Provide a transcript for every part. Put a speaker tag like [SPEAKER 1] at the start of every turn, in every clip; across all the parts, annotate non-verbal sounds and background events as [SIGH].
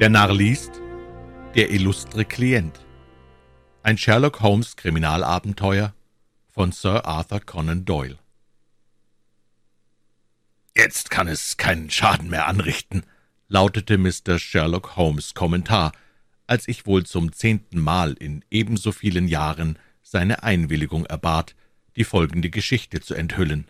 [SPEAKER 1] Der Narr liest Der illustre Klient Ein Sherlock Holmes Kriminalabenteuer von Sir Arthur Conan Doyle
[SPEAKER 2] Jetzt kann es keinen Schaden mehr anrichten, lautete Mr. Sherlock Holmes Kommentar, als ich wohl zum zehnten Mal in ebenso vielen Jahren seine Einwilligung erbat, die folgende Geschichte zu enthüllen.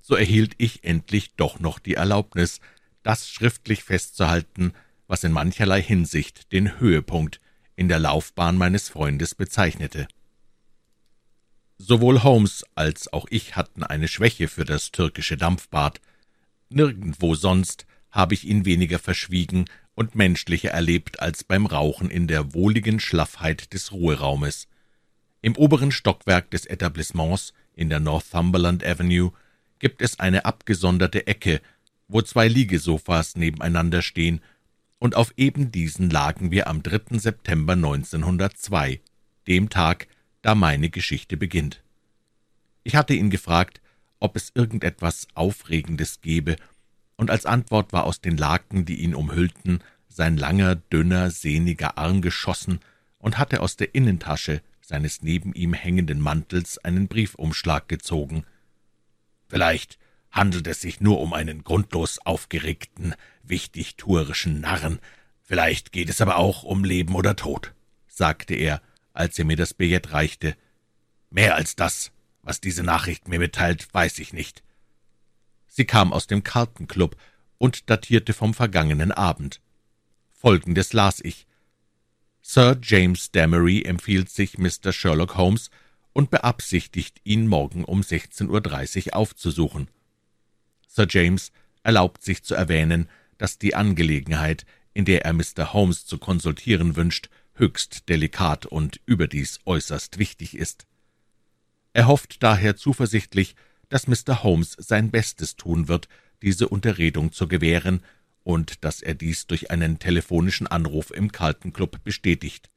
[SPEAKER 2] So erhielt ich endlich doch noch die Erlaubnis, das schriftlich festzuhalten, was in mancherlei Hinsicht den Höhepunkt in der Laufbahn meines Freundes bezeichnete. Sowohl Holmes als auch ich hatten eine Schwäche für das türkische Dampfbad. Nirgendwo sonst habe ich ihn weniger verschwiegen und menschlicher erlebt als beim Rauchen in der wohligen Schlaffheit des Ruheraumes. Im oberen Stockwerk des Etablissements in der Northumberland Avenue gibt es eine abgesonderte Ecke, wo zwei Liegesofas nebeneinander stehen und auf eben diesen lagen wir am 3. September 1902, dem Tag, da meine Geschichte beginnt. Ich hatte ihn gefragt, ob es irgendetwas Aufregendes gebe, und als Antwort war aus den Laken, die ihn umhüllten, sein langer, dünner, sehniger Arm geschossen und hatte aus der Innentasche seines neben ihm hängenden Mantels einen Briefumschlag gezogen. Vielleicht handelt es sich nur um einen grundlos aufgeregten, wichtigtuerischen Narren. Vielleicht geht es aber auch um Leben oder Tod, sagte er, als er mir das Billett reichte. Mehr als das, was diese Nachricht mir mitteilt, weiß ich nicht. Sie kam aus dem Kartenclub und datierte vom vergangenen Abend. Folgendes las ich. Sir James Damery empfiehlt sich Mr. Sherlock Holmes und beabsichtigt, ihn morgen um 16.30 Uhr aufzusuchen. Sir James erlaubt sich zu erwähnen, dass die Angelegenheit, in der er Mr. Holmes zu konsultieren wünscht, höchst delikat und überdies äußerst wichtig ist. Er hofft daher zuversichtlich, dass Mr. Holmes sein Bestes tun wird, diese Unterredung zu gewähren, und dass er dies durch einen telefonischen Anruf im Carlton Club bestätigt.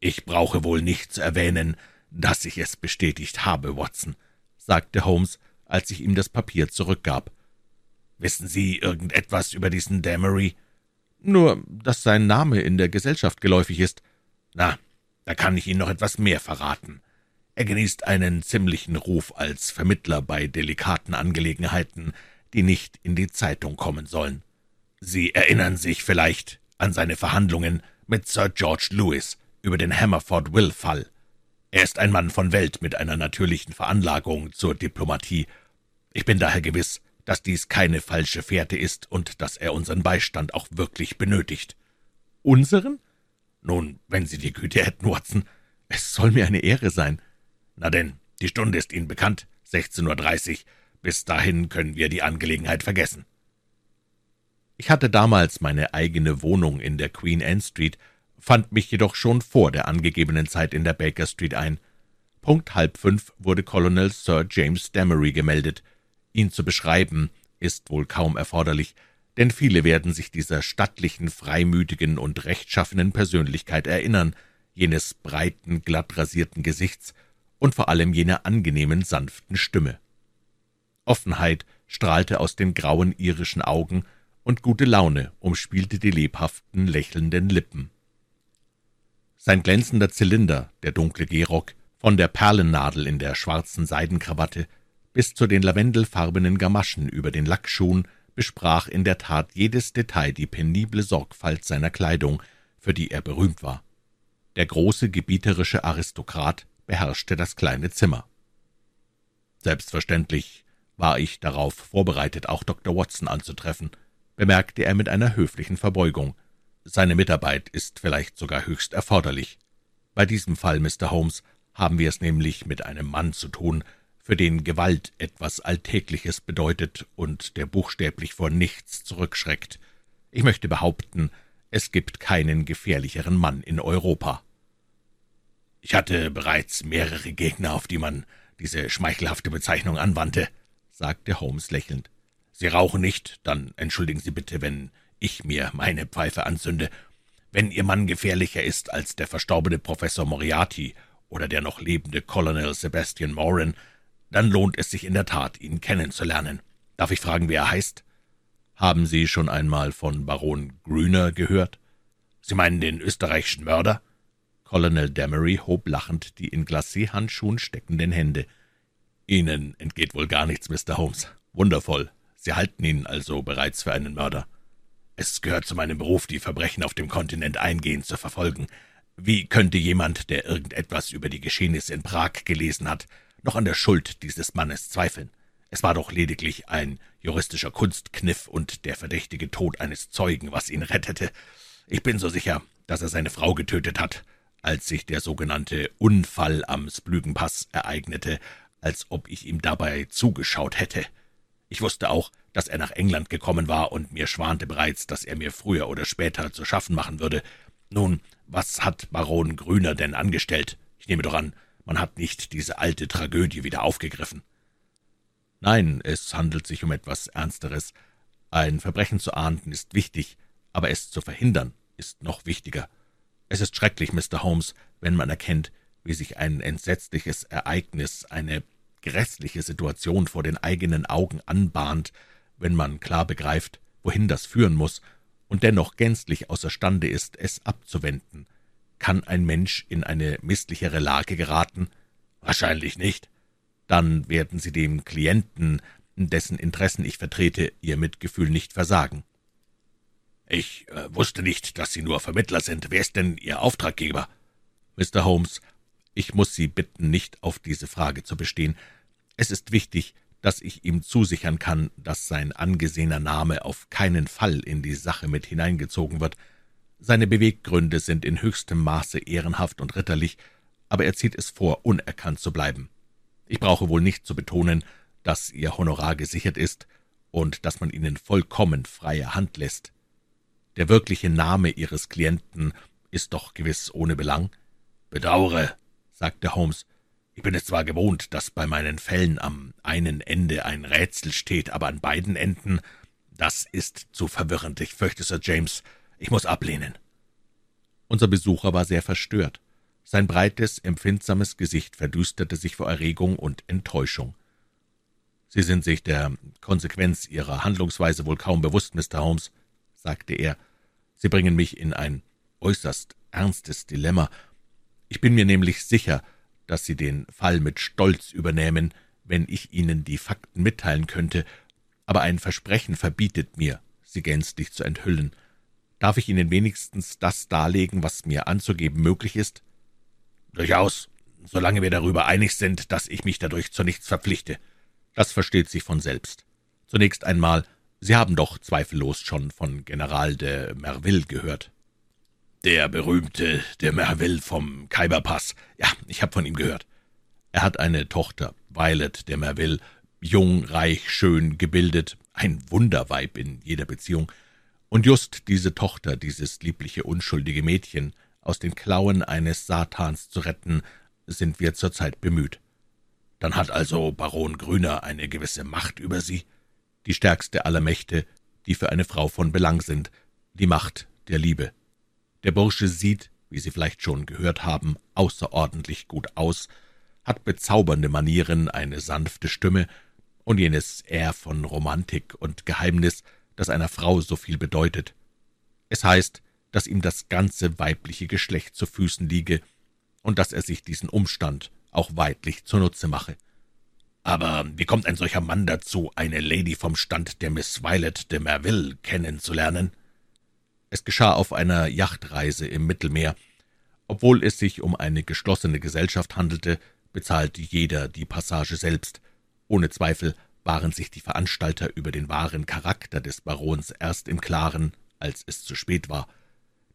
[SPEAKER 2] »Ich brauche wohl nicht zu erwähnen, dass ich es bestätigt habe, Watson«, sagte Holmes, als ich ihm das Papier zurückgab. »Wissen Sie irgendetwas über diesen Damery?« »Nur, dass sein Name in der Gesellschaft geläufig ist.« »Na, da kann ich Ihnen noch etwas mehr verraten. Er genießt einen ziemlichen Ruf als Vermittler bei delikaten Angelegenheiten, die nicht in die Zeitung kommen sollen. Sie erinnern sich vielleicht an seine Verhandlungen mit Sir George Lewis über den Hammerford-Will-Fall. Er ist ein Mann von Welt mit einer natürlichen Veranlagung zur Diplomatie. Ich bin daher gewiss, dass dies keine falsche Fährte ist und dass er unseren Beistand auch wirklich benötigt. Unseren? Nun, wenn Sie die Güte hätten, Watson, es soll mir eine Ehre sein. Na denn, die Stunde ist Ihnen bekannt, 16.30 Uhr. Bis dahin können wir die Angelegenheit vergessen. Ich hatte damals meine eigene Wohnung in der Queen Anne Street fand mich jedoch schon vor der angegebenen Zeit in der Baker Street ein. Punkt halb fünf wurde Colonel Sir James Damery gemeldet. Ihn zu beschreiben, ist wohl kaum erforderlich, denn viele werden sich dieser stattlichen, freimütigen und rechtschaffenen Persönlichkeit erinnern, jenes breiten, glatt rasierten Gesichts und vor allem jener angenehmen, sanften Stimme. Offenheit strahlte aus den grauen irischen Augen, und gute Laune umspielte die lebhaften, lächelnden Lippen. Sein glänzender Zylinder, der dunkle Gehrock, von der Perlennadel in der schwarzen Seidenkrawatte bis zu den lavendelfarbenen Gamaschen über den Lackschuhen besprach in der Tat jedes Detail die penible Sorgfalt seiner Kleidung, für die er berühmt war. Der große gebieterische Aristokrat beherrschte das kleine Zimmer. Selbstverständlich war ich darauf vorbereitet, auch Dr. Watson anzutreffen, bemerkte er mit einer höflichen Verbeugung. Seine Mitarbeit ist vielleicht sogar höchst erforderlich. Bei diesem Fall, Mr. Holmes, haben wir es nämlich mit einem Mann zu tun, für den Gewalt etwas Alltägliches bedeutet und der buchstäblich vor nichts zurückschreckt. Ich möchte behaupten, es gibt keinen gefährlicheren Mann in Europa. Ich hatte bereits mehrere Gegner, auf die man diese schmeichelhafte Bezeichnung anwandte, sagte Holmes lächelnd. Sie rauchen nicht, dann entschuldigen Sie bitte, wenn ich mir meine Pfeife anzünde. Wenn Ihr Mann gefährlicher ist als der verstorbene Professor Moriarty oder der noch lebende Colonel Sebastian Moran, dann lohnt es sich in der Tat, ihn kennenzulernen. Darf ich fragen, wie er heißt? Haben Sie schon einmal von Baron Grüner gehört?
[SPEAKER 1] Sie meinen den österreichischen Mörder?
[SPEAKER 2] Colonel Damery hob lachend die in Glacé-Handschuhen steckenden Hände.
[SPEAKER 1] Ihnen entgeht wohl gar nichts, Mr. Holmes. Wundervoll. Sie halten ihn also bereits für einen Mörder. Es gehört zu meinem Beruf, die Verbrechen auf dem Kontinent eingehend zu verfolgen. Wie könnte jemand, der irgendetwas über die Geschehnisse in Prag gelesen hat, noch an der Schuld dieses Mannes zweifeln? Es war doch lediglich ein juristischer Kunstkniff und der verdächtige Tod eines Zeugen, was ihn rettete. Ich bin so sicher, dass er seine Frau getötet hat, als sich der sogenannte Unfall am Splügenpass ereignete, als ob ich ihm dabei zugeschaut hätte. Ich wusste auch, dass er nach England gekommen war, und mir schwante bereits, dass er mir früher oder später zu schaffen machen würde. Nun, was hat Baron Grüner denn angestellt? Ich nehme doch an, man hat nicht diese alte Tragödie wieder aufgegriffen.
[SPEAKER 2] Nein, es handelt sich um etwas Ernsteres. Ein Verbrechen zu ahnden ist wichtig, aber es zu verhindern ist noch wichtiger. Es ist schrecklich, Mr. Holmes, wenn man erkennt, wie sich ein entsetzliches Ereignis, eine grässliche Situation vor den eigenen Augen anbahnt, wenn man klar begreift, wohin das führen muss, und dennoch gänzlich außerstande ist, es abzuwenden. Kann ein Mensch in eine misslichere Lage geraten?
[SPEAKER 1] Wahrscheinlich nicht.
[SPEAKER 2] Dann werden Sie dem Klienten, dessen Interessen ich vertrete, Ihr Mitgefühl nicht versagen.
[SPEAKER 1] Ich äh, wusste nicht, dass Sie nur Vermittler sind. Wer ist denn Ihr Auftraggeber?
[SPEAKER 2] Mr. Holmes, ich muss Sie bitten, nicht auf diese Frage zu bestehen. Es ist wichtig, dass ich ihm zusichern kann, dass sein angesehener Name auf keinen Fall in die Sache mit hineingezogen wird. Seine Beweggründe sind in höchstem Maße ehrenhaft und ritterlich, aber er zieht es vor, unerkannt zu bleiben. Ich brauche wohl nicht zu betonen, dass Ihr Honorar gesichert ist und dass man Ihnen vollkommen freie Hand lässt. Der wirkliche Name Ihres Klienten ist doch gewiss ohne Belang.
[SPEAKER 1] Bedauere, sagte Holmes, ich bin es zwar gewohnt, dass bei meinen Fällen am einen Ende ein Rätsel steht, aber an beiden Enden, das ist zu verwirrend. Ich fürchte, Sir James, ich muss ablehnen.
[SPEAKER 2] Unser Besucher war sehr verstört. Sein breites, empfindsames Gesicht verdüsterte sich vor Erregung und Enttäuschung. »Sie sind sich der Konsequenz Ihrer Handlungsweise wohl kaum bewusst, Mr. Holmes«, sagte er. »Sie bringen mich in ein äußerst ernstes Dilemma. Ich bin mir nämlich sicher, dass Sie den Fall mit Stolz übernehmen, wenn ich Ihnen die Fakten mitteilen könnte, aber ein Versprechen verbietet mir, sie gänzlich zu enthüllen. Darf ich Ihnen wenigstens das darlegen, was mir anzugeben möglich ist?«
[SPEAKER 1] Durchaus, solange wir darüber einig sind, dass ich mich dadurch zu nichts verpflichte.
[SPEAKER 2] Das versteht sich von selbst. Zunächst einmal, Sie haben doch zweifellos schon von General de Merville gehört.
[SPEAKER 1] Der berühmte de Merville vom Khyberpass. Ja, ich habe von ihm gehört.
[SPEAKER 2] Er hat eine Tochter, Violet de Merville, jung, reich, schön, gebildet, ein Wunderweib in jeder Beziehung. Und just diese Tochter, dieses liebliche, unschuldige Mädchen, aus den Klauen eines Satans zu retten, sind wir zurzeit bemüht.
[SPEAKER 1] Dann hat also Baron Grüner eine gewisse Macht über Sie?
[SPEAKER 2] Die stärkste aller Mächte, die für eine Frau von Belang sind, die Macht der Liebe. Der Bursche sieht, wie Sie vielleicht schon gehört haben, außerordentlich gut aus, hat bezaubernde Manieren, eine sanfte Stimme und jenes Air von Romantik und Geheimnis, das einer Frau so viel bedeutet. Es heißt, dass ihm das ganze weibliche Geschlecht zu Füßen liege und dass er sich diesen Umstand auch weidlich zunutze mache.
[SPEAKER 1] Aber wie kommt ein solcher Mann dazu, eine Lady vom Stand der Miss Violet de Merville kennenzulernen?
[SPEAKER 2] Es geschah auf einer Yachtreise im Mittelmeer. Obwohl es sich um eine geschlossene Gesellschaft handelte, bezahlte jeder die Passage selbst. Ohne Zweifel waren sich die Veranstalter über den wahren Charakter des Barons erst im Klaren, als es zu spät war.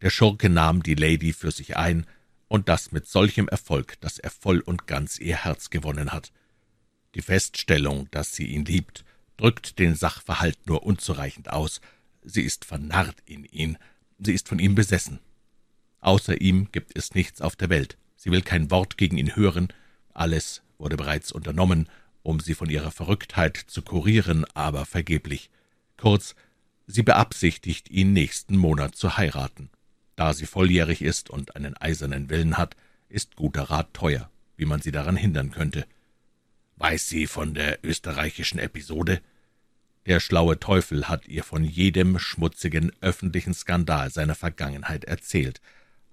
[SPEAKER 2] Der Schurke nahm die Lady für sich ein, und das mit solchem Erfolg, dass er voll und ganz ihr Herz gewonnen hat. Die Feststellung, dass sie ihn liebt, drückt den Sachverhalt nur unzureichend aus. Sie ist vernarrt in ihn, sie ist von ihm besessen. Außer ihm gibt es nichts auf der Welt. Sie will kein Wort gegen ihn hören. Alles wurde bereits unternommen, um sie von ihrer Verrücktheit zu kurieren, aber vergeblich. Kurz, sie beabsichtigt, ihn nächsten Monat zu heiraten. Da sie volljährig ist und einen eisernen Willen hat, ist guter Rat teuer, wie man sie daran hindern könnte.
[SPEAKER 1] Weiß sie von der österreichischen Episode?
[SPEAKER 2] Der schlaue Teufel hat ihr von jedem schmutzigen öffentlichen Skandal seiner Vergangenheit erzählt,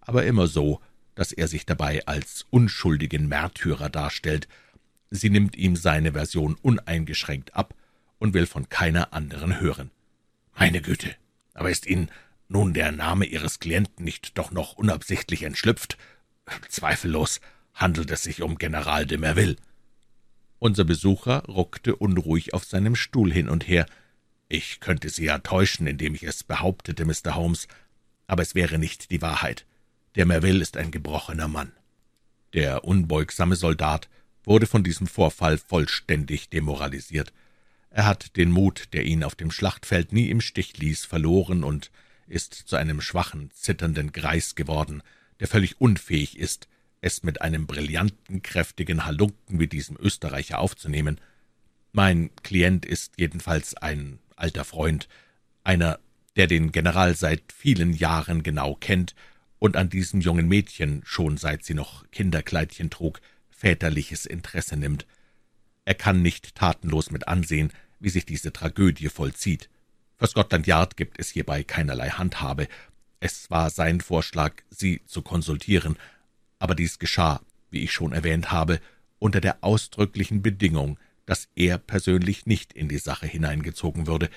[SPEAKER 2] aber immer so, dass er sich dabei als unschuldigen Märtyrer darstellt. Sie nimmt ihm seine Version uneingeschränkt ab und will von keiner anderen hören. Meine Güte, aber ist Ihnen nun der Name Ihres Klienten nicht doch noch unabsichtlich entschlüpft? Zweifellos handelt es sich um General de Merville. Unser Besucher ruckte unruhig auf seinem Stuhl hin und her. Ich könnte Sie ja täuschen, indem ich es behauptete, Mr. Holmes, aber es wäre nicht die Wahrheit. Der Merville ist ein gebrochener Mann. Der unbeugsame Soldat wurde von diesem Vorfall vollständig demoralisiert. Er hat den Mut, der ihn auf dem Schlachtfeld nie im Stich ließ, verloren und ist zu einem schwachen, zitternden Greis geworden, der völlig unfähig ist, es mit einem brillanten, kräftigen Halunken wie diesem Österreicher aufzunehmen. Mein Klient ist jedenfalls ein alter Freund, einer, der den General seit vielen Jahren genau kennt und an diesem jungen Mädchen, schon seit sie noch Kinderkleidchen trug, väterliches Interesse nimmt. Er kann nicht tatenlos mit ansehen, wie sich diese Tragödie vollzieht. Für Scotland Yard gibt es hierbei keinerlei Handhabe. Es war sein Vorschlag, Sie zu konsultieren, aber dies geschah, wie ich schon erwähnt habe, unter der ausdrücklichen Bedingung, dass er persönlich nicht in die Sache hineingezogen würde.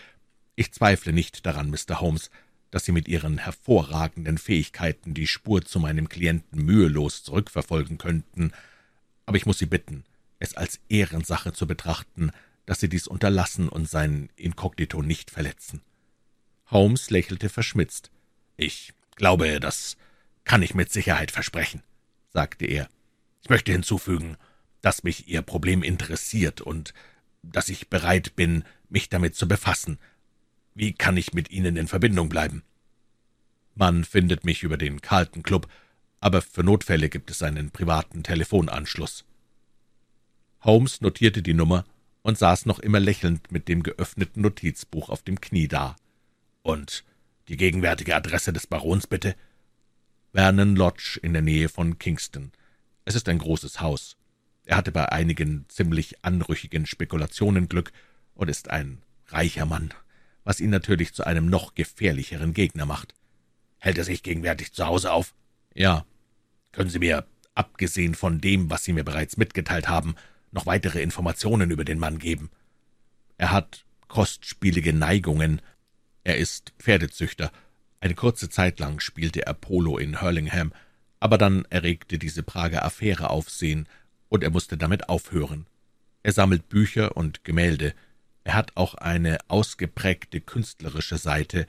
[SPEAKER 2] Ich zweifle nicht daran, Mr. Holmes, dass Sie mit Ihren hervorragenden Fähigkeiten die Spur zu meinem Klienten mühelos zurückverfolgen könnten, aber ich muss Sie bitten, es als Ehrensache zu betrachten, dass Sie dies unterlassen und sein Inkognito nicht verletzen. Holmes lächelte verschmitzt. Ich glaube, das kann ich mit Sicherheit versprechen sagte er. Ich möchte hinzufügen, dass mich Ihr Problem interessiert und dass ich bereit bin, mich damit zu befassen. Wie kann ich mit Ihnen in Verbindung bleiben? Man findet mich über den Carlton Club, aber für Notfälle gibt es einen privaten Telefonanschluss. Holmes notierte die Nummer und saß noch immer lächelnd mit dem geöffneten Notizbuch auf dem Knie da. Und die gegenwärtige Adresse des Barons bitte? Vernon Lodge in der Nähe von Kingston. Es ist ein großes Haus. Er hatte bei einigen ziemlich anrüchigen Spekulationen Glück und ist ein reicher Mann, was ihn natürlich zu einem noch gefährlicheren Gegner macht. Hält er sich gegenwärtig zu Hause auf? Ja. Können Sie mir, abgesehen von dem, was Sie mir bereits mitgeteilt haben, noch weitere Informationen über den Mann geben? Er hat kostspielige Neigungen. Er ist Pferdezüchter eine kurze Zeit lang spielte er Polo in Hurlingham, aber dann erregte diese Prager Affäre Aufsehen, und er musste damit aufhören. Er sammelt Bücher und Gemälde. Er hat auch eine ausgeprägte künstlerische Seite.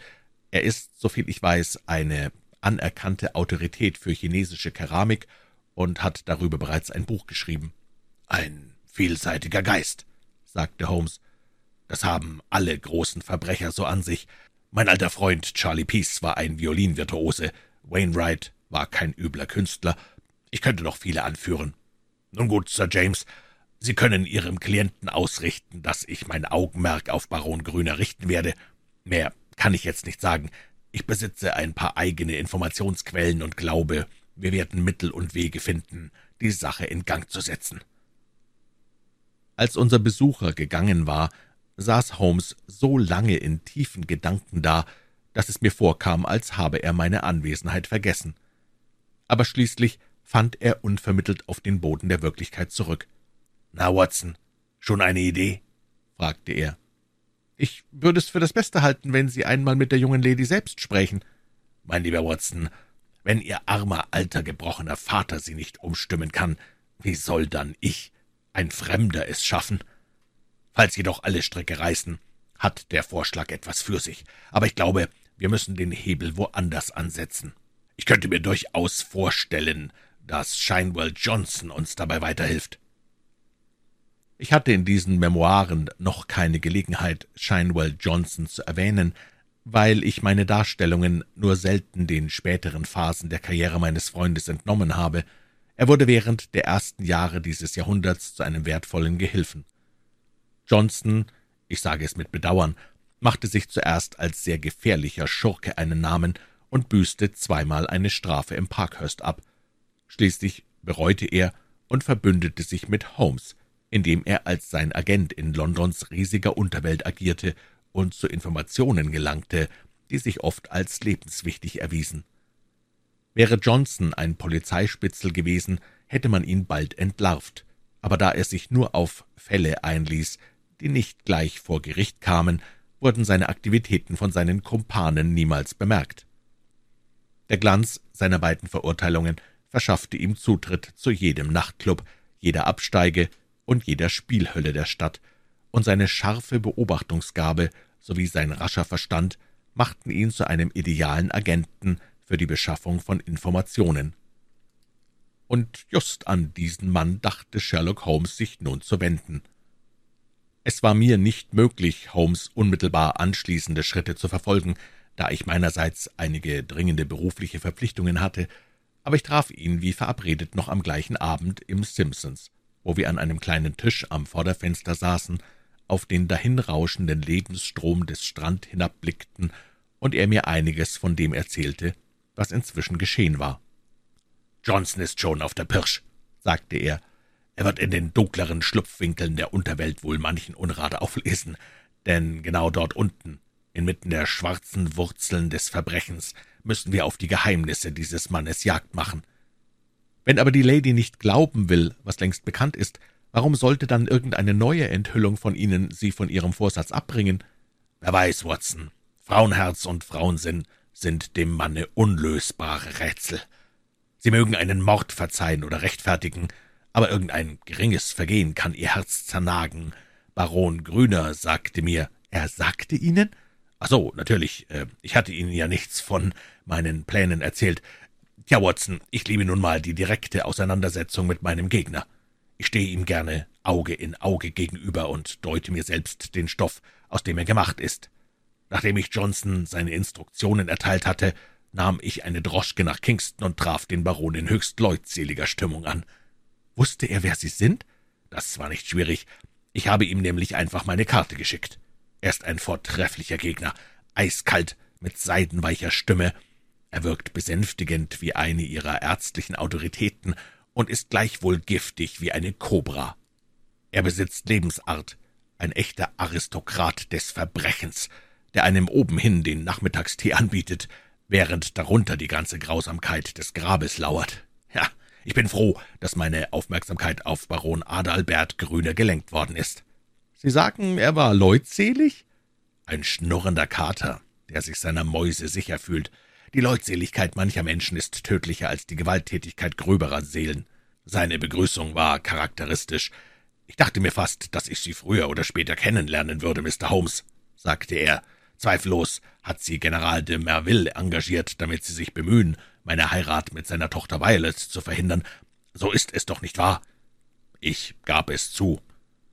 [SPEAKER 2] Er ist, soviel ich weiß, eine anerkannte Autorität für chinesische Keramik und hat darüber bereits ein Buch geschrieben. Ein vielseitiger Geist, sagte Holmes. Das haben alle großen Verbrecher so an sich. Mein alter Freund Charlie Peace war ein Violinvirtuose, Wainwright war kein übler Künstler. Ich könnte noch viele anführen. Nun gut, Sir James, Sie können Ihrem Klienten ausrichten, dass ich mein Augenmerk auf Baron Grüner richten werde. Mehr kann ich jetzt nicht sagen. Ich besitze ein paar eigene Informationsquellen und glaube, wir werden Mittel und Wege finden, die Sache in Gang zu setzen. Als unser Besucher gegangen war, saß Holmes so lange in tiefen Gedanken da, dass es mir vorkam, als habe er meine Anwesenheit vergessen. Aber schließlich fand er unvermittelt auf den Boden der Wirklichkeit zurück. »Na, Watson, schon eine Idee?« fragte er. »Ich würde es für das Beste halten, wenn Sie einmal mit der jungen Lady selbst sprechen.« »Mein lieber Watson, wenn Ihr armer, alter, gebrochener Vater Sie nicht umstimmen kann, wie soll dann ich, ein Fremder, es schaffen?« Falls jedoch alle Stricke reißen, hat der Vorschlag etwas für sich, aber ich glaube, wir müssen den Hebel woanders ansetzen. Ich könnte mir durchaus vorstellen, dass Shinewell Johnson uns dabei weiterhilft. Ich hatte in diesen Memoiren noch keine Gelegenheit, Shinewell Johnson zu erwähnen, weil ich meine Darstellungen nur selten den späteren Phasen der Karriere meines Freundes entnommen habe. Er wurde während der ersten Jahre dieses Jahrhunderts zu einem wertvollen Gehilfen. Johnston, ich sage es mit Bedauern, machte sich zuerst als sehr gefährlicher Schurke einen Namen und büßte zweimal eine Strafe im Parkhurst ab. Schließlich bereute er und verbündete sich mit Holmes, indem er als sein Agent in Londons riesiger Unterwelt agierte und zu Informationen gelangte, die sich oft als lebenswichtig erwiesen. Wäre Johnson ein Polizeispitzel gewesen, hätte man ihn bald entlarvt, aber da er sich nur auf Fälle einließ, die nicht gleich vor Gericht kamen, wurden seine Aktivitäten von seinen Kumpanen niemals bemerkt. Der Glanz seiner beiden Verurteilungen verschaffte ihm Zutritt zu jedem Nachtclub, jeder Absteige und jeder Spielhölle der Stadt, und seine scharfe Beobachtungsgabe sowie sein rascher Verstand machten ihn zu einem idealen Agenten für die Beschaffung von Informationen. Und just an diesen Mann dachte Sherlock Holmes sich nun zu wenden. Es war mir nicht möglich, Holmes unmittelbar anschließende Schritte zu verfolgen, da ich meinerseits einige dringende berufliche Verpflichtungen hatte, aber ich traf ihn wie verabredet noch am gleichen Abend im Simpsons, wo wir an einem kleinen Tisch am Vorderfenster saßen, auf den dahinrauschenden Lebensstrom des Strand hinabblickten und er mir einiges von dem erzählte, was inzwischen geschehen war.
[SPEAKER 1] Johnson ist schon auf der Pirsch, sagte er. Er wird in den dunkleren Schlupfwinkeln der Unterwelt wohl manchen Unrat auflesen, denn genau dort unten, inmitten der schwarzen Wurzeln des Verbrechens, müssen wir auf die Geheimnisse dieses Mannes Jagd machen.
[SPEAKER 2] Wenn aber die Lady nicht glauben will, was längst bekannt ist, warum sollte dann irgendeine neue Enthüllung von Ihnen sie von Ihrem Vorsatz abbringen?
[SPEAKER 1] Wer weiß, Watson, Frauenherz und Frauensinn sind dem Manne unlösbare Rätsel. Sie mögen einen Mord verzeihen oder rechtfertigen, aber irgendein geringes Vergehen kann ihr Herz zernagen. Baron Grüner sagte mir,
[SPEAKER 2] er sagte Ihnen?
[SPEAKER 1] Ach so, natürlich, äh, ich hatte Ihnen ja nichts von meinen Plänen erzählt. Tja, Watson, ich liebe nun mal die direkte Auseinandersetzung mit meinem Gegner. Ich stehe ihm gerne Auge in Auge gegenüber und deute mir selbst den Stoff, aus dem er gemacht ist. Nachdem ich Johnson seine Instruktionen erteilt hatte, nahm ich eine Droschke nach Kingston und traf den Baron in höchst leutseliger Stimmung an.
[SPEAKER 2] Wusste er, wer Sie sind?
[SPEAKER 1] Das war nicht schwierig. Ich habe ihm nämlich einfach meine Karte geschickt. Er ist ein vortrefflicher Gegner, eiskalt, mit seidenweicher Stimme. Er wirkt besänftigend wie eine ihrer ärztlichen Autoritäten und ist gleichwohl giftig wie eine Kobra. Er besitzt Lebensart, ein echter Aristokrat des Verbrechens, der einem obenhin den Nachmittagstee anbietet, während darunter die ganze Grausamkeit des Grabes lauert. Ja, ich bin froh, dass meine Aufmerksamkeit auf Baron Adalbert Grüne gelenkt worden ist.
[SPEAKER 2] Sie sagen, er war leutselig?
[SPEAKER 1] Ein schnurrender Kater, der sich seiner Mäuse sicher fühlt. Die Leutseligkeit mancher Menschen ist tödlicher als die Gewalttätigkeit gröberer Seelen. Seine Begrüßung war charakteristisch. Ich dachte mir fast, dass ich Sie früher oder später kennenlernen würde, Mr. Holmes, sagte er. Zweifellos hat sie General de Merville engagiert, damit sie sich bemühen, meine Heirat mit seiner Tochter Violet zu verhindern. So ist es doch nicht wahr? Ich gab es zu.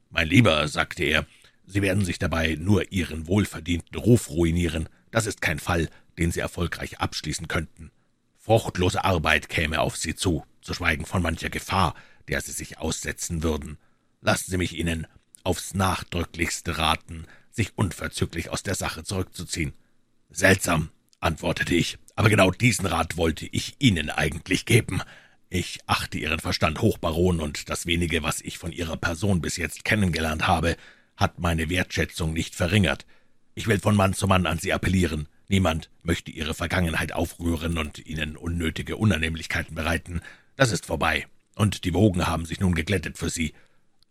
[SPEAKER 1] Mein Lieber, sagte er, Sie werden sich dabei nur Ihren wohlverdienten Ruf ruinieren. Das ist kein Fall, den Sie erfolgreich abschließen könnten. Fruchtlose Arbeit käme auf Sie zu, zu schweigen von mancher Gefahr, der Sie sich aussetzen würden. Lassen Sie mich Ihnen aufs nachdrücklichste raten, sich unverzüglich aus der Sache zurückzuziehen. Seltsam, antwortete ich, aber genau diesen Rat wollte ich Ihnen eigentlich geben. Ich achte Ihren Verstand hoch, Baron, und das wenige, was ich von Ihrer Person bis jetzt kennengelernt habe, hat meine Wertschätzung nicht verringert. Ich will von Mann zu Mann an Sie appellieren. Niemand möchte Ihre Vergangenheit aufrühren und Ihnen unnötige Unannehmlichkeiten bereiten. Das ist vorbei, und die Wogen haben sich nun geglättet für Sie.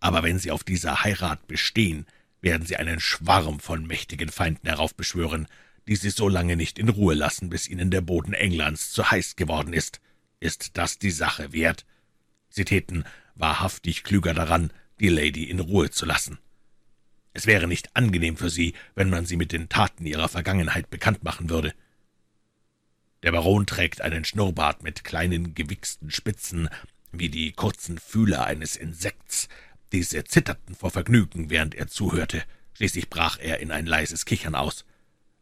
[SPEAKER 1] Aber wenn Sie auf dieser Heirat bestehen, werden sie einen Schwarm von mächtigen Feinden heraufbeschwören, die sie so lange nicht in Ruhe lassen, bis ihnen der Boden Englands zu heiß geworden ist. Ist das die Sache wert? Sie täten wahrhaftig klüger daran, die Lady in Ruhe zu lassen. Es wäre nicht angenehm für sie, wenn man sie mit den Taten ihrer Vergangenheit bekannt machen würde. Der Baron trägt einen Schnurrbart mit kleinen gewichsten Spitzen, wie die kurzen Fühler eines Insekts, diese zitterten vor Vergnügen, während er zuhörte. Schließlich brach er in ein leises Kichern aus.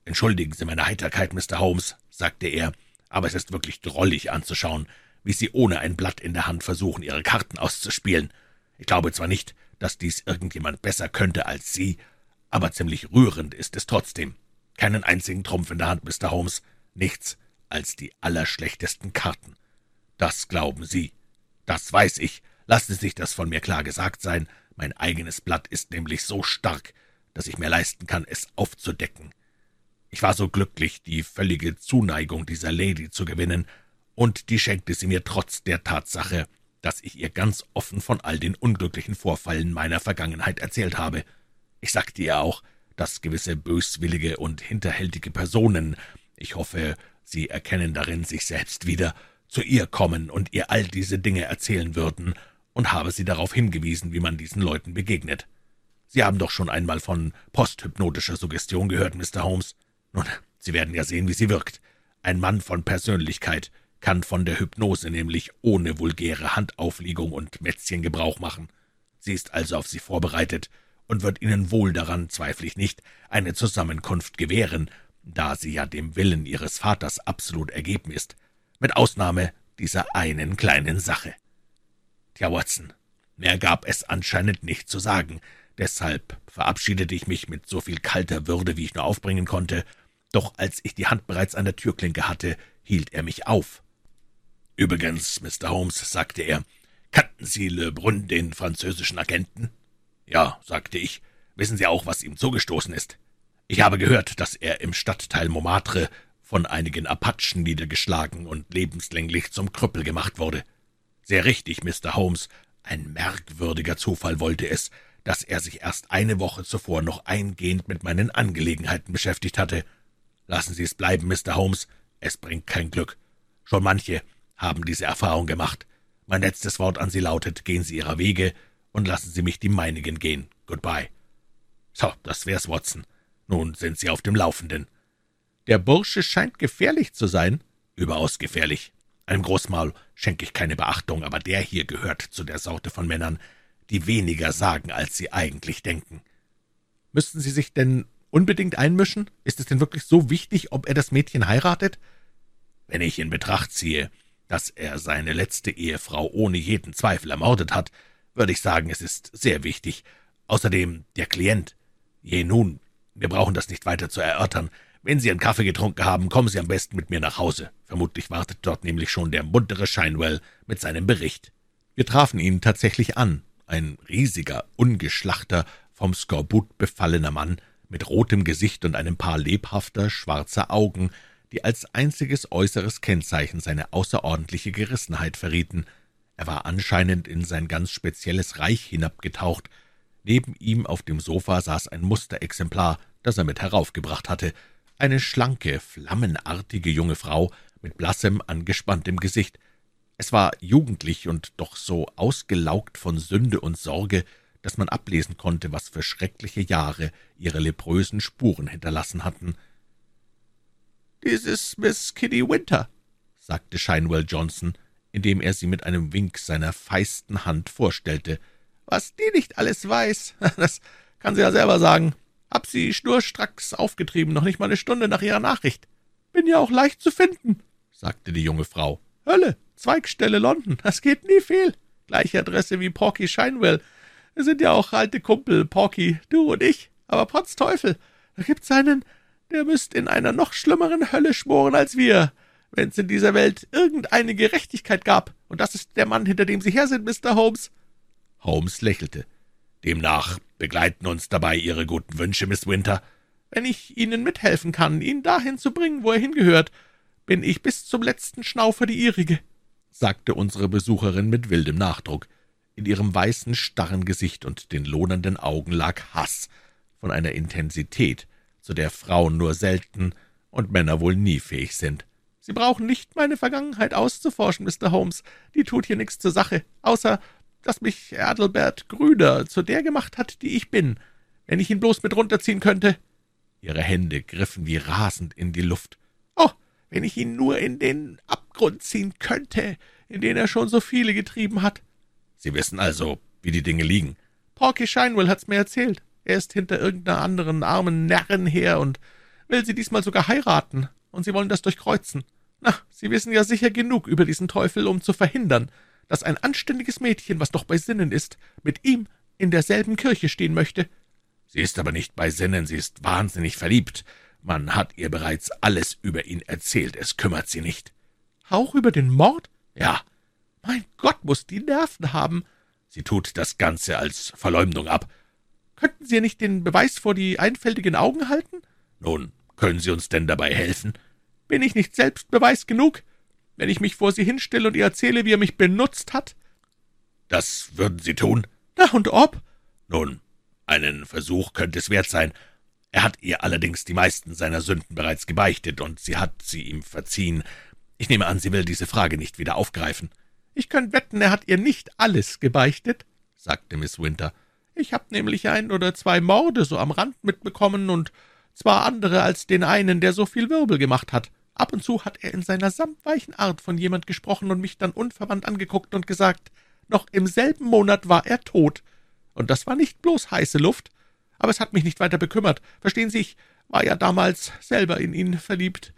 [SPEAKER 1] Entschuldigen Sie meine Heiterkeit, Mr. Holmes, sagte er, aber es ist wirklich drollig anzuschauen, wie Sie ohne ein Blatt in der Hand versuchen, Ihre Karten auszuspielen. Ich glaube zwar nicht, dass dies irgendjemand besser könnte als Sie, aber ziemlich rührend ist es trotzdem. Keinen einzigen Trumpf in der Hand, Mr. Holmes, nichts als die allerschlechtesten Karten. Das glauben Sie. Das weiß ich, Lassen Sie sich das von mir klar gesagt sein, mein eigenes Blatt ist nämlich so stark, dass ich mir leisten kann, es aufzudecken. Ich war so glücklich, die völlige Zuneigung dieser Lady zu gewinnen, und die schenkte sie mir trotz der Tatsache, dass ich ihr ganz offen von all den unglücklichen Vorfallen meiner Vergangenheit erzählt habe. Ich sagte ihr auch, dass gewisse böswillige und hinterhältige Personen, ich hoffe, Sie erkennen darin sich selbst wieder, zu ihr kommen und ihr all diese Dinge erzählen würden, und habe sie darauf hingewiesen, wie man diesen Leuten begegnet. Sie haben doch schon einmal von posthypnotischer Suggestion gehört, Mr. Holmes. Nun, Sie werden ja sehen, wie sie wirkt. Ein Mann von Persönlichkeit kann von der Hypnose nämlich ohne vulgäre Handauflegung und Mätzchen Gebrauch machen. Sie ist also auf Sie vorbereitet und wird Ihnen wohl daran, zweifle ich nicht, eine Zusammenkunft gewähren, da sie ja dem Willen Ihres Vaters absolut ergeben ist, mit Ausnahme dieser einen kleinen Sache. Tja, Watson, mehr gab es anscheinend nicht zu sagen, deshalb verabschiedete ich mich mit so viel kalter Würde, wie ich nur aufbringen konnte, doch als ich die Hand bereits an der Türklinke hatte, hielt er mich auf. »Übrigens, Mr. Holmes«, sagte er, »kannten Sie Le Brun, den französischen Agenten?« »Ja«, sagte ich, »wissen Sie auch, was ihm zugestoßen ist?« »Ich habe gehört, dass er im Stadtteil Montmartre von einigen Apachen niedergeschlagen und lebenslänglich zum Krüppel gemacht wurde.« »Sehr richtig, Mr. Holmes. Ein merkwürdiger Zufall wollte es, dass er sich erst eine Woche zuvor noch eingehend mit meinen Angelegenheiten beschäftigt hatte. Lassen Sie es bleiben, Mr. Holmes, es bringt kein Glück. Schon manche haben diese Erfahrung gemacht. Mein letztes Wort an Sie lautet, gehen Sie Ihrer Wege und lassen Sie mich die meinigen gehen. Goodbye. So, das wär's, Watson. Nun sind Sie auf dem Laufenden. Der Bursche scheint gefährlich zu sein. Überaus gefährlich. Einem Großmaul schenke ich keine Beachtung, aber der hier gehört zu der Sorte von Männern, die weniger sagen, als sie eigentlich denken. Müssten Sie sich denn unbedingt einmischen? Ist es denn wirklich so wichtig, ob er das Mädchen heiratet? Wenn ich in Betracht ziehe, dass er seine letzte Ehefrau ohne jeden Zweifel ermordet hat, würde ich sagen, es ist sehr wichtig. Außerdem der Klient. Je nun, wir brauchen das nicht weiter zu erörtern. Wenn Sie einen Kaffee getrunken haben, kommen Sie am besten mit mir nach Hause. Vermutlich wartet dort nämlich schon der muntere Shinewell mit seinem Bericht. Wir trafen ihn tatsächlich an. Ein riesiger, ungeschlachter, vom Skorbut befallener Mann, mit rotem Gesicht und einem Paar lebhafter, schwarzer Augen, die als einziges äußeres Kennzeichen seine außerordentliche Gerissenheit verrieten. Er war anscheinend in sein ganz spezielles Reich hinabgetaucht. Neben ihm auf dem Sofa saß ein Musterexemplar, das er mit heraufgebracht hatte, eine schlanke, flammenartige junge Frau mit blassem, angespanntem Gesicht. Es war jugendlich und doch so ausgelaugt von Sünde und Sorge, dass man ablesen konnte, was für schreckliche Jahre ihre leprösen Spuren hinterlassen hatten. »Dies ist Miss Kitty Winter«, sagte Shinewell Johnson, indem er sie mit einem Wink seiner feisten Hand vorstellte. »Was die nicht alles weiß, [LAUGHS] das kann sie ja selber sagen. Hab sie schnurstracks aufgetrieben, noch nicht mal eine Stunde nach ihrer Nachricht. Bin ja auch leicht zu finden«, sagte die junge Frau. »Hölle, Zweigstelle London, das geht nie fehl. Gleiche Adresse wie Porky Shinewell. Wir sind ja auch alte Kumpel, Porky, du und ich. Aber potz Teufel, da gibt's einen der müsst in einer noch schlimmeren Hölle schmoren als wir, wenn's in dieser Welt irgendeine Gerechtigkeit gab, und das ist der Mann, hinter dem Sie her sind, Mr. Holmes.
[SPEAKER 2] Holmes lächelte. Demnach begleiten uns dabei Ihre guten Wünsche, Miss Winter.
[SPEAKER 1] Wenn ich Ihnen mithelfen kann, ihn dahin zu bringen, wo er hingehört, bin ich bis zum letzten Schnaufer die Ihrige, sagte unsere Besucherin mit wildem Nachdruck. In ihrem weißen, starren Gesicht und den lohnenden Augen lag Hass von einer Intensität, zu der Frauen nur selten und Männer wohl nie fähig sind. Sie brauchen nicht meine Vergangenheit auszuforschen, Mr. Holmes. Die tut hier nichts zur Sache, außer dass mich Adelbert Grüder zu der gemacht hat, die ich bin. Wenn ich ihn bloß mit runterziehen könnte. Ihre Hände griffen wie rasend in die Luft. Oh, wenn ich ihn nur in den Abgrund ziehen könnte, in den er schon so viele getrieben hat.
[SPEAKER 2] Sie wissen also, wie die Dinge liegen.
[SPEAKER 1] Porky Shinewell hat's mir erzählt. Er ist hinter irgendeiner anderen armen Närrin her und will sie diesmal sogar heiraten, und sie wollen das durchkreuzen. Na, Sie wissen ja sicher genug über diesen Teufel, um zu verhindern, dass ein anständiges Mädchen, was doch bei Sinnen ist, mit ihm in derselben Kirche stehen möchte.
[SPEAKER 2] Sie ist aber nicht bei Sinnen, sie ist wahnsinnig verliebt. Man hat ihr bereits alles über ihn erzählt, es kümmert sie nicht.
[SPEAKER 1] Auch über den Mord?
[SPEAKER 2] Ja.
[SPEAKER 1] Mein Gott, muss die Nerven haben.
[SPEAKER 2] Sie tut das Ganze als Verleumdung ab. Könnten Sie nicht den Beweis vor die einfältigen Augen halten?
[SPEAKER 1] Nun, können Sie uns denn dabei helfen?
[SPEAKER 2] Bin ich nicht selbst Beweis genug, wenn ich mich vor Sie hinstelle und ihr erzähle, wie er mich benutzt hat?
[SPEAKER 1] Das würden Sie tun?
[SPEAKER 2] Na und ob?
[SPEAKER 1] Nun, einen Versuch könnte es wert sein. Er hat ihr allerdings die meisten seiner Sünden bereits gebeichtet, und sie hat sie ihm verziehen. Ich nehme an, sie will diese Frage nicht wieder aufgreifen.
[SPEAKER 2] Ich könnte wetten, er hat ihr nicht alles gebeichtet, sagte Miss Winter. Ich habe nämlich ein oder zwei Morde so am Rand mitbekommen, und zwar andere als den einen, der so viel Wirbel gemacht hat. Ab und zu hat er in seiner samtweichen Art von jemand gesprochen und mich dann unverwandt angeguckt und gesagt, noch im selben Monat war er tot. Und das war nicht bloß heiße Luft, aber es hat mich nicht weiter bekümmert. Verstehen Sie, ich war ja damals selber in ihn verliebt.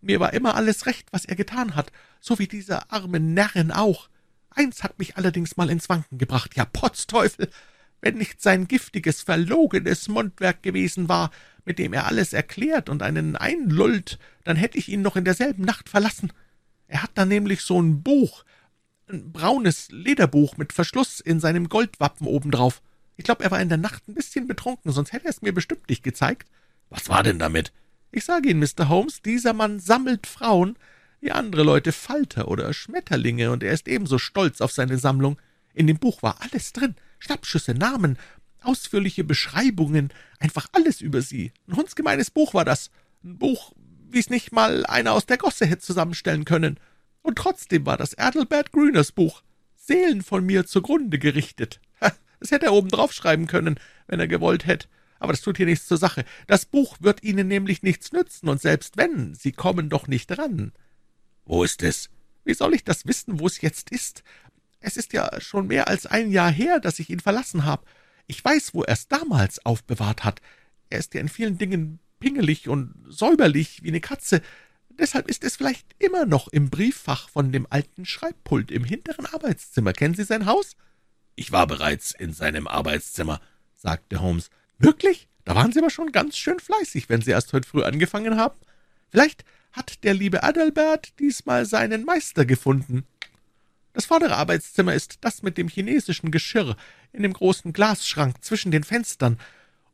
[SPEAKER 2] Mir war immer alles recht, was er getan hat, so wie dieser arme Närrin auch. Eins hat mich allerdings mal ins Wanken gebracht, ja Potzteufel, wenn nicht sein giftiges, verlogenes Mundwerk gewesen war, mit dem er alles erklärt und einen einlullt, dann hätte ich ihn noch in derselben Nacht verlassen. Er hat da nämlich so ein Buch, ein braunes Lederbuch mit Verschluss in seinem Goldwappen obendrauf. Ich glaube, er war in der Nacht ein bisschen betrunken, sonst hätte er es mir bestimmt nicht gezeigt.
[SPEAKER 1] Was war denn damit?
[SPEAKER 2] Ich sage Ihnen, Mr. Holmes, dieser Mann sammelt Frauen, wie andere Leute Falter oder Schmetterlinge, und er ist ebenso stolz auf seine Sammlung. In dem Buch war alles drin, Schnappschüsse, Namen, ausführliche Beschreibungen, einfach alles über sie. Ein hundsgemeines Buch war das. Ein Buch, wie es nicht mal einer aus der Gosse hätte zusammenstellen können. Und trotzdem war das Adelbert Grüners Buch. Seelen von mir zugrunde gerichtet. das hätte er oben drauf schreiben können, wenn er gewollt hätte. Aber das tut hier nichts zur Sache. Das Buch wird Ihnen nämlich nichts nützen, und selbst wenn, Sie kommen doch nicht ran.
[SPEAKER 1] Wo ist es?
[SPEAKER 2] Wie soll ich das wissen, wo es jetzt ist? Es ist ja schon mehr als ein Jahr her, dass ich ihn verlassen habe. Ich weiß, wo er es damals aufbewahrt hat. Er ist ja in vielen Dingen pingelig und säuberlich wie eine Katze. Deshalb ist es vielleicht immer noch im Brieffach von dem alten Schreibpult im hinteren Arbeitszimmer. Kennen Sie sein Haus?
[SPEAKER 1] Ich war bereits in seinem Arbeitszimmer, sagte Holmes.
[SPEAKER 2] Wirklich? Da waren Sie aber schon ganz schön fleißig, wenn Sie erst heute früh angefangen haben. Vielleicht hat der liebe Adalbert diesmal seinen Meister gefunden. Das vordere Arbeitszimmer ist das mit dem chinesischen Geschirr in dem großen Glasschrank zwischen den Fenstern,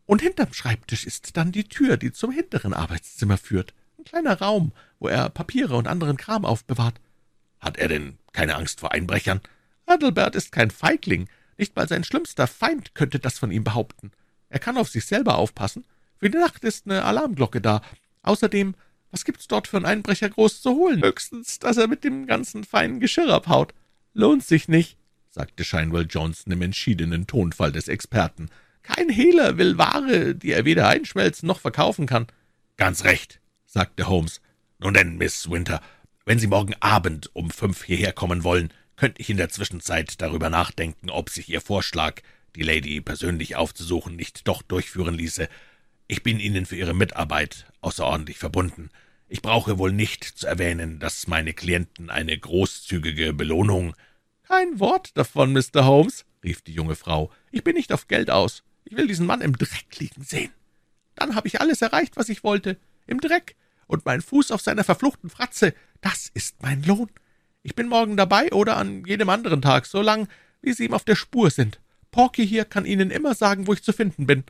[SPEAKER 2] und hinterm Schreibtisch ist dann die Tür, die zum hinteren Arbeitszimmer führt. Ein kleiner Raum, wo er Papiere und anderen Kram aufbewahrt.
[SPEAKER 1] Hat er denn keine Angst vor Einbrechern?
[SPEAKER 2] Adelbert ist kein Feigling. Nicht mal sein schlimmster Feind könnte das von ihm behaupten. Er kann auf sich selber aufpassen. Für die Nacht ist eine Alarmglocke da. Außerdem, was gibt's dort für einen Einbrecher groß zu holen? Höchstens, dass er mit dem ganzen feinen Geschirr abhaut. Lohnt sich nicht, sagte Shinewell Johnson im entschiedenen Tonfall des Experten. Kein Hehler will Ware, die er weder einschmelzen noch verkaufen kann.
[SPEAKER 1] Ganz recht, sagte Holmes. Nun denn, Miss Winter, wenn Sie morgen Abend um fünf hierher kommen wollen, könnte ich in der Zwischenzeit darüber nachdenken, ob sich Ihr Vorschlag, die Lady persönlich aufzusuchen, nicht doch durchführen ließe. Ich bin Ihnen für Ihre Mitarbeit außerordentlich verbunden. Ich brauche wohl nicht zu erwähnen, dass meine Klienten eine großzügige Belohnung
[SPEAKER 2] kein Wort davon, Mr. Holmes, rief die junge Frau. Ich bin nicht auf Geld aus. Ich will diesen Mann im Dreck liegen sehen. Dann habe ich alles erreicht, was ich wollte. Im Dreck. Und mein Fuß auf seiner verfluchten Fratze. Das ist mein Lohn. Ich bin morgen dabei oder an jedem anderen Tag, so lang, wie Sie ihm auf der Spur sind. Porky hier kann Ihnen immer sagen, wo ich zu finden bin.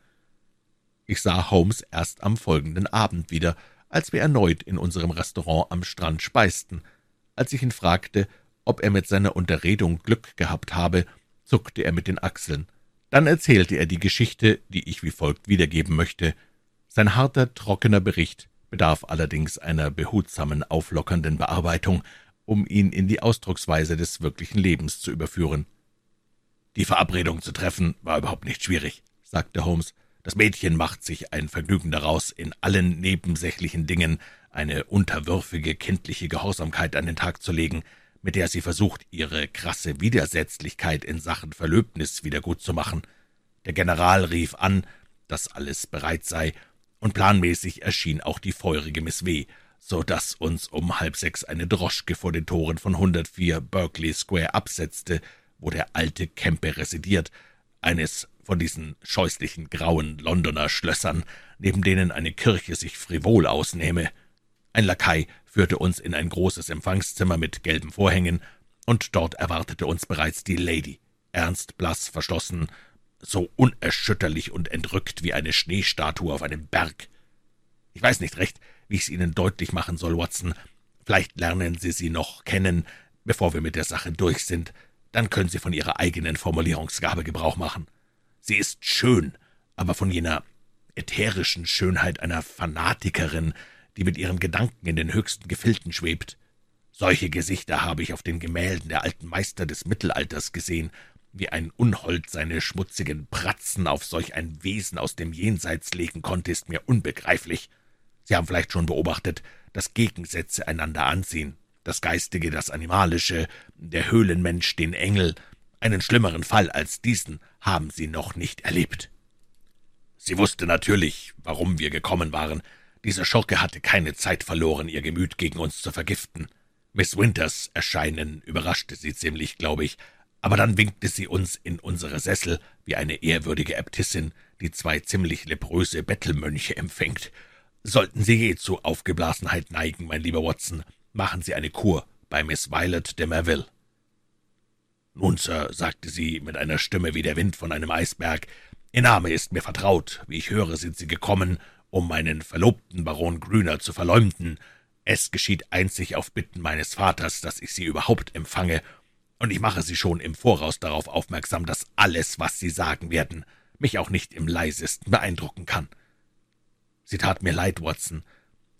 [SPEAKER 2] Ich sah Holmes erst am folgenden Abend wieder, als wir erneut in unserem Restaurant am Strand speisten. Als ich ihn fragte, ob er mit seiner Unterredung Glück gehabt habe, zuckte er mit den Achseln. Dann erzählte er die Geschichte, die ich wie folgt wiedergeben möchte. Sein harter, trockener Bericht bedarf allerdings einer behutsamen, auflockernden Bearbeitung, um ihn in die Ausdrucksweise des wirklichen Lebens zu überführen.
[SPEAKER 1] Die Verabredung zu treffen war überhaupt nicht schwierig, sagte Holmes. Das Mädchen macht sich ein Vergnügen daraus, in allen nebensächlichen Dingen eine unterwürfige, kindliche Gehorsamkeit an den Tag zu legen, mit der sie versucht, ihre krasse Widersetzlichkeit in Sachen Verlöbnis wiedergutzumachen. Der General rief an, dass alles bereit sei, und planmäßig erschien auch die feurige Miss W., so dass uns um halb sechs eine Droschke vor den Toren von 104 Berkeley Square absetzte, wo der alte Kempe residiert, eines von diesen scheußlichen grauen Londoner Schlössern, neben denen eine Kirche sich frivol ausnehme. Ein Lakai führte uns in ein großes Empfangszimmer mit gelben Vorhängen, und dort erwartete uns bereits die Lady, ernst, blass, verschlossen, so unerschütterlich und entrückt wie eine Schneestatue auf einem Berg. Ich weiß nicht recht, wie ich's Ihnen deutlich machen soll, Watson. Vielleicht lernen Sie sie noch kennen, bevor wir mit der Sache durch sind. Dann können Sie von Ihrer eigenen Formulierungsgabe Gebrauch machen. Sie ist schön, aber von jener ätherischen Schönheit einer Fanatikerin, die mit ihren Gedanken in den höchsten Gefilden schwebt. Solche Gesichter habe ich auf den Gemälden der alten Meister des Mittelalters gesehen, wie ein Unhold seine schmutzigen Pratzen auf solch ein Wesen aus dem Jenseits legen konnte, ist mir unbegreiflich. Sie haben vielleicht schon beobachtet, dass Gegensätze einander anziehen. Das Geistige, das Animalische, der Höhlenmensch, den Engel. Einen schlimmeren Fall als diesen haben Sie noch nicht erlebt. Sie wusste natürlich, warum wir gekommen waren. Dieser Schurke hatte keine Zeit verloren, ihr Gemüt gegen uns zu vergiften. Miss Winters Erscheinen überraschte sie ziemlich, glaube ich, aber dann winkte sie uns in unsere Sessel wie eine ehrwürdige Äbtissin, die zwei ziemlich lepröse Bettelmönche empfängt. Sollten Sie je zu Aufgeblasenheit neigen, mein lieber Watson, machen Sie eine Kur bei Miss Violet de Merville. Nun, Sir, sagte sie mit einer Stimme wie der Wind von einem Eisberg, Ihr Name ist mir vertraut. Wie ich höre, sind Sie gekommen, um meinen Verlobten Baron Grüner zu verleumden. Es geschieht einzig auf Bitten meines Vaters, dass ich Sie überhaupt empfange, und ich mache Sie schon im Voraus darauf aufmerksam, dass alles, was Sie sagen werden, mich auch nicht im leisesten beeindrucken kann. Sie tat mir leid, Watson.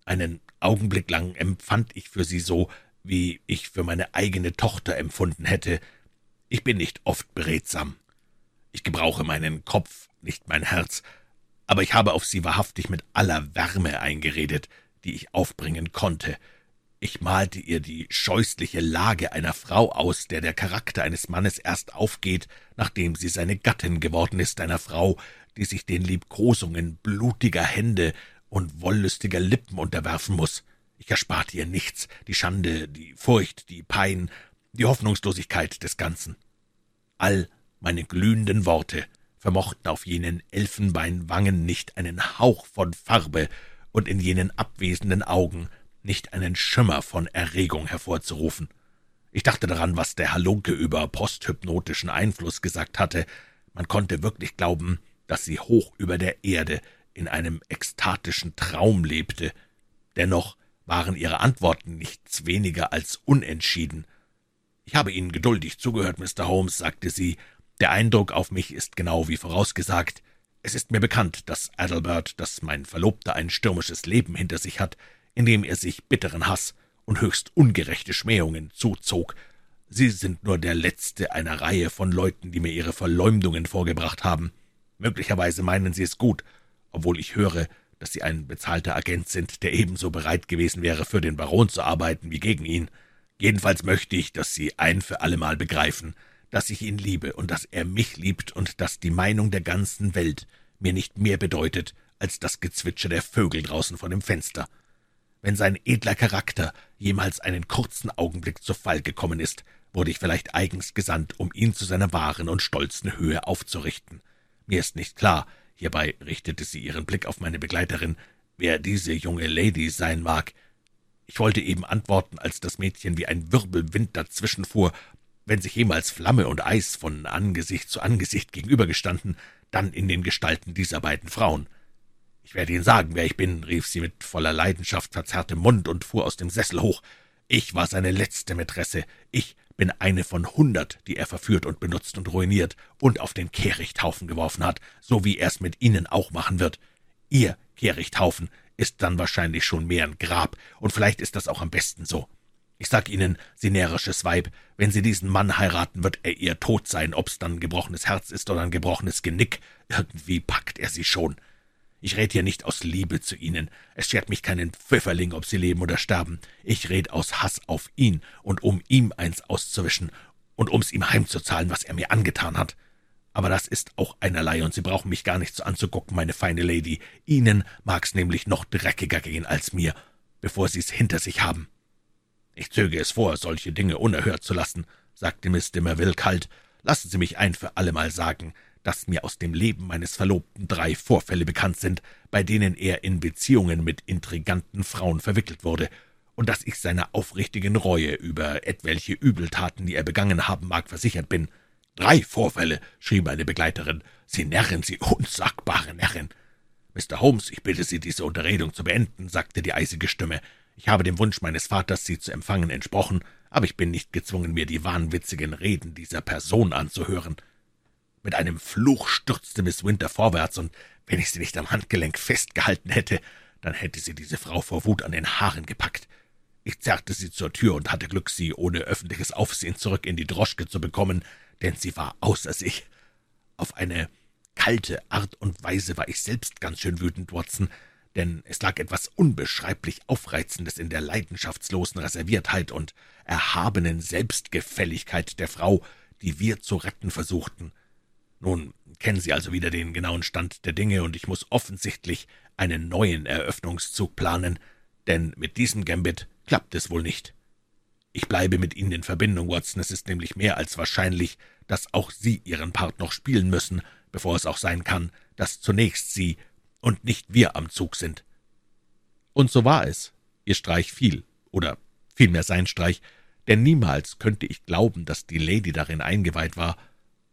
[SPEAKER 1] Einen Augenblick lang empfand ich für Sie so, wie ich für meine eigene Tochter empfunden hätte. Ich bin nicht oft beredsam. Ich gebrauche meinen Kopf, nicht mein Herz, aber ich habe auf Sie wahrhaftig mit aller Wärme eingeredet, die ich aufbringen konnte. Ich malte ihr die scheußliche Lage einer Frau aus, der der Charakter eines Mannes erst aufgeht, nachdem sie seine Gattin geworden ist, einer Frau, die sich den Liebkosungen blutiger Hände und wollüstiger Lippen unterwerfen muss. Ich ersparte ihr nichts, die Schande, die Furcht, die Pein, die Hoffnungslosigkeit des Ganzen. All meine glühenden Worte vermochten auf jenen Elfenbeinwangen nicht einen Hauch von Farbe und in jenen abwesenden Augen nicht einen Schimmer von Erregung hervorzurufen. Ich dachte daran, was der Halunke über posthypnotischen Einfluss gesagt hatte. Man konnte wirklich glauben, dass sie hoch über der Erde in einem ekstatischen Traum lebte. Dennoch waren ihre Antworten nichts weniger als unentschieden. Ich habe Ihnen geduldig zugehört, Mr. Holmes, sagte sie. Der Eindruck auf mich ist genau wie vorausgesagt. Es ist mir bekannt, dass Adalbert, dass mein Verlobter ein stürmisches Leben hinter sich hat, in dem er sich bitteren Hass und höchst ungerechte Schmähungen zuzog. Sie sind nur der letzte einer Reihe von Leuten, die mir ihre Verleumdungen vorgebracht haben. Möglicherweise meinen Sie es gut, obwohl ich höre, dass Sie ein bezahlter Agent sind, der ebenso bereit gewesen wäre, für den Baron zu arbeiten wie gegen ihn. Jedenfalls möchte ich, dass Sie ein für allemal begreifen, dass ich ihn liebe und dass er mich liebt und dass die Meinung der ganzen Welt mir nicht mehr bedeutet als das Gezwitscher der Vögel draußen vor dem Fenster. Wenn sein edler Charakter jemals einen kurzen Augenblick zu Fall gekommen ist, wurde ich vielleicht eigens gesandt, um ihn zu seiner wahren und stolzen Höhe aufzurichten. Mir ist nicht klar, hierbei richtete sie ihren Blick auf meine Begleiterin, wer diese junge Lady sein mag. Ich wollte eben antworten, als das Mädchen wie ein Wirbelwind dazwischenfuhr. Wenn sich jemals Flamme und Eis von Angesicht zu Angesicht gegenübergestanden, dann in den Gestalten dieser beiden Frauen. Ich werde Ihnen sagen, wer ich bin, rief sie mit voller Leidenschaft verzerrtem Mund und fuhr aus dem Sessel hoch. Ich war seine letzte Mätresse. Ich bin eine von hundert, die er verführt und benutzt und ruiniert und auf den Kehrichthaufen geworfen hat, so wie er es mit Ihnen auch machen wird. Ihr Kehrichthaufen ist dann wahrscheinlich schon mehr ein Grab, und vielleicht ist das auch am besten so. Ich sag Ihnen, Sie närrisches Weib, wenn Sie diesen Mann heiraten, wird er Ihr tot sein, ob's dann ein gebrochenes Herz ist oder ein gebrochenes Genick. Irgendwie packt er Sie schon. Ich red hier nicht aus Liebe zu Ihnen. Es schert mich keinen Pfifferling, ob Sie leben oder sterben. Ich red aus Hass auf ihn und um ihm eins auszuwischen und um's ihm heimzuzahlen, was er mir angetan hat. Aber das ist auch einerlei, und Sie brauchen mich gar nicht so anzugucken, meine feine Lady. Ihnen mag's nämlich noch dreckiger gehen als mir, bevor Sie's hinter sich haben. Ich zöge es vor, solche Dinge unerhört zu lassen, sagte Miss de Merville kalt. Lassen Sie mich ein für allemal sagen, dass mir aus dem Leben meines Verlobten drei Vorfälle bekannt sind, bei denen er in Beziehungen mit intriganten Frauen verwickelt wurde, und dass ich seiner aufrichtigen Reue über etwelche Übeltaten, die er begangen haben mag, versichert bin. Drei Vorfälle, schrie meine Begleiterin. Sie Närrin, Sie unsagbare Närrin. Mr. Holmes, ich bitte Sie, diese Unterredung zu beenden, sagte die eisige Stimme. Ich habe dem Wunsch meines Vaters, Sie zu empfangen, entsprochen, aber ich bin nicht gezwungen, mir die wahnwitzigen Reden dieser Person anzuhören. Mit einem Fluch stürzte Miss Winter vorwärts, und wenn ich sie nicht am Handgelenk festgehalten hätte, dann hätte sie diese Frau vor Wut an den Haaren gepackt. Ich zerrte sie zur Tür und hatte Glück, sie ohne öffentliches Aufsehen zurück in die Droschke zu bekommen, denn sie war außer sich. Auf eine kalte Art und Weise war ich selbst ganz schön wütend, Watson, denn es lag etwas unbeschreiblich Aufreizendes in der leidenschaftslosen Reserviertheit und erhabenen Selbstgefälligkeit der Frau, die wir zu retten versuchten. Nun kennen Sie also wieder den genauen Stand der Dinge, und ich muss offensichtlich einen neuen Eröffnungszug planen, denn mit diesem Gambit klappt es wohl nicht. Ich bleibe mit Ihnen in Verbindung, Watson. Es ist nämlich mehr als wahrscheinlich, dass auch Sie Ihren Part noch spielen müssen, bevor es auch sein kann, dass zunächst Sie und nicht wir am Zug sind. Und so war es. Ihr Streich fiel, oder vielmehr sein Streich, denn niemals könnte ich glauben, dass die Lady darin eingeweiht war.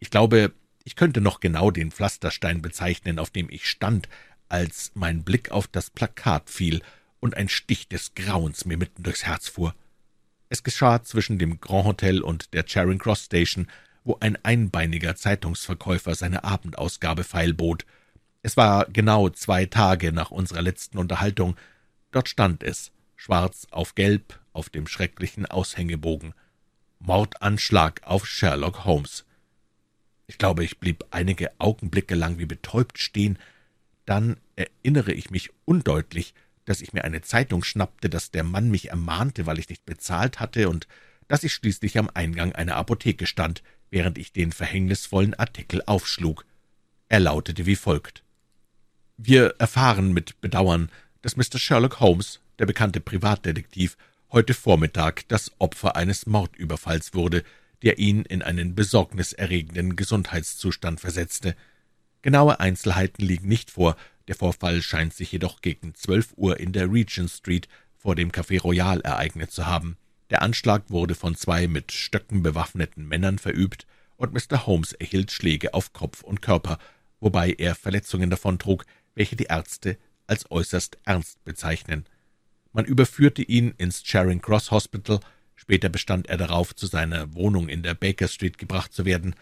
[SPEAKER 1] Ich glaube, ich könnte noch genau den Pflasterstein bezeichnen, auf dem ich stand, als mein Blick auf das Plakat fiel und ein Stich des Grauens mir mitten durchs Herz fuhr. Es geschah zwischen dem Grand Hotel und der Charing Cross Station, wo ein einbeiniger Zeitungsverkäufer seine Abendausgabe feilbot. Es war genau zwei Tage nach unserer letzten Unterhaltung. Dort stand es, schwarz auf gelb, auf dem schrecklichen Aushängebogen. Mordanschlag auf Sherlock Holmes. Ich glaube, ich blieb einige Augenblicke lang wie betäubt stehen. Dann erinnere ich mich undeutlich, dass ich mir eine Zeitung schnappte, dass der Mann mich ermahnte, weil ich nicht bezahlt hatte, und dass ich schließlich am Eingang einer Apotheke stand, während ich den verhängnisvollen Artikel aufschlug. Er lautete wie folgt wir erfahren mit Bedauern, dass Mr. Sherlock Holmes, der bekannte Privatdetektiv, heute Vormittag das Opfer eines Mordüberfalls wurde, der ihn in einen besorgniserregenden Gesundheitszustand versetzte. Genaue Einzelheiten liegen nicht vor, der Vorfall scheint sich jedoch gegen zwölf Uhr in der Regent Street vor dem Café Royal ereignet zu haben. Der Anschlag wurde von zwei mit Stöcken bewaffneten Männern verübt, und Mr. Holmes erhielt Schläge auf Kopf und Körper, wobei er Verletzungen davontrug, welche die Ärzte als äußerst ernst bezeichnen. Man überführte ihn ins Charing Cross Hospital, später bestand er darauf, zu seiner Wohnung in der Baker Street gebracht zu werden.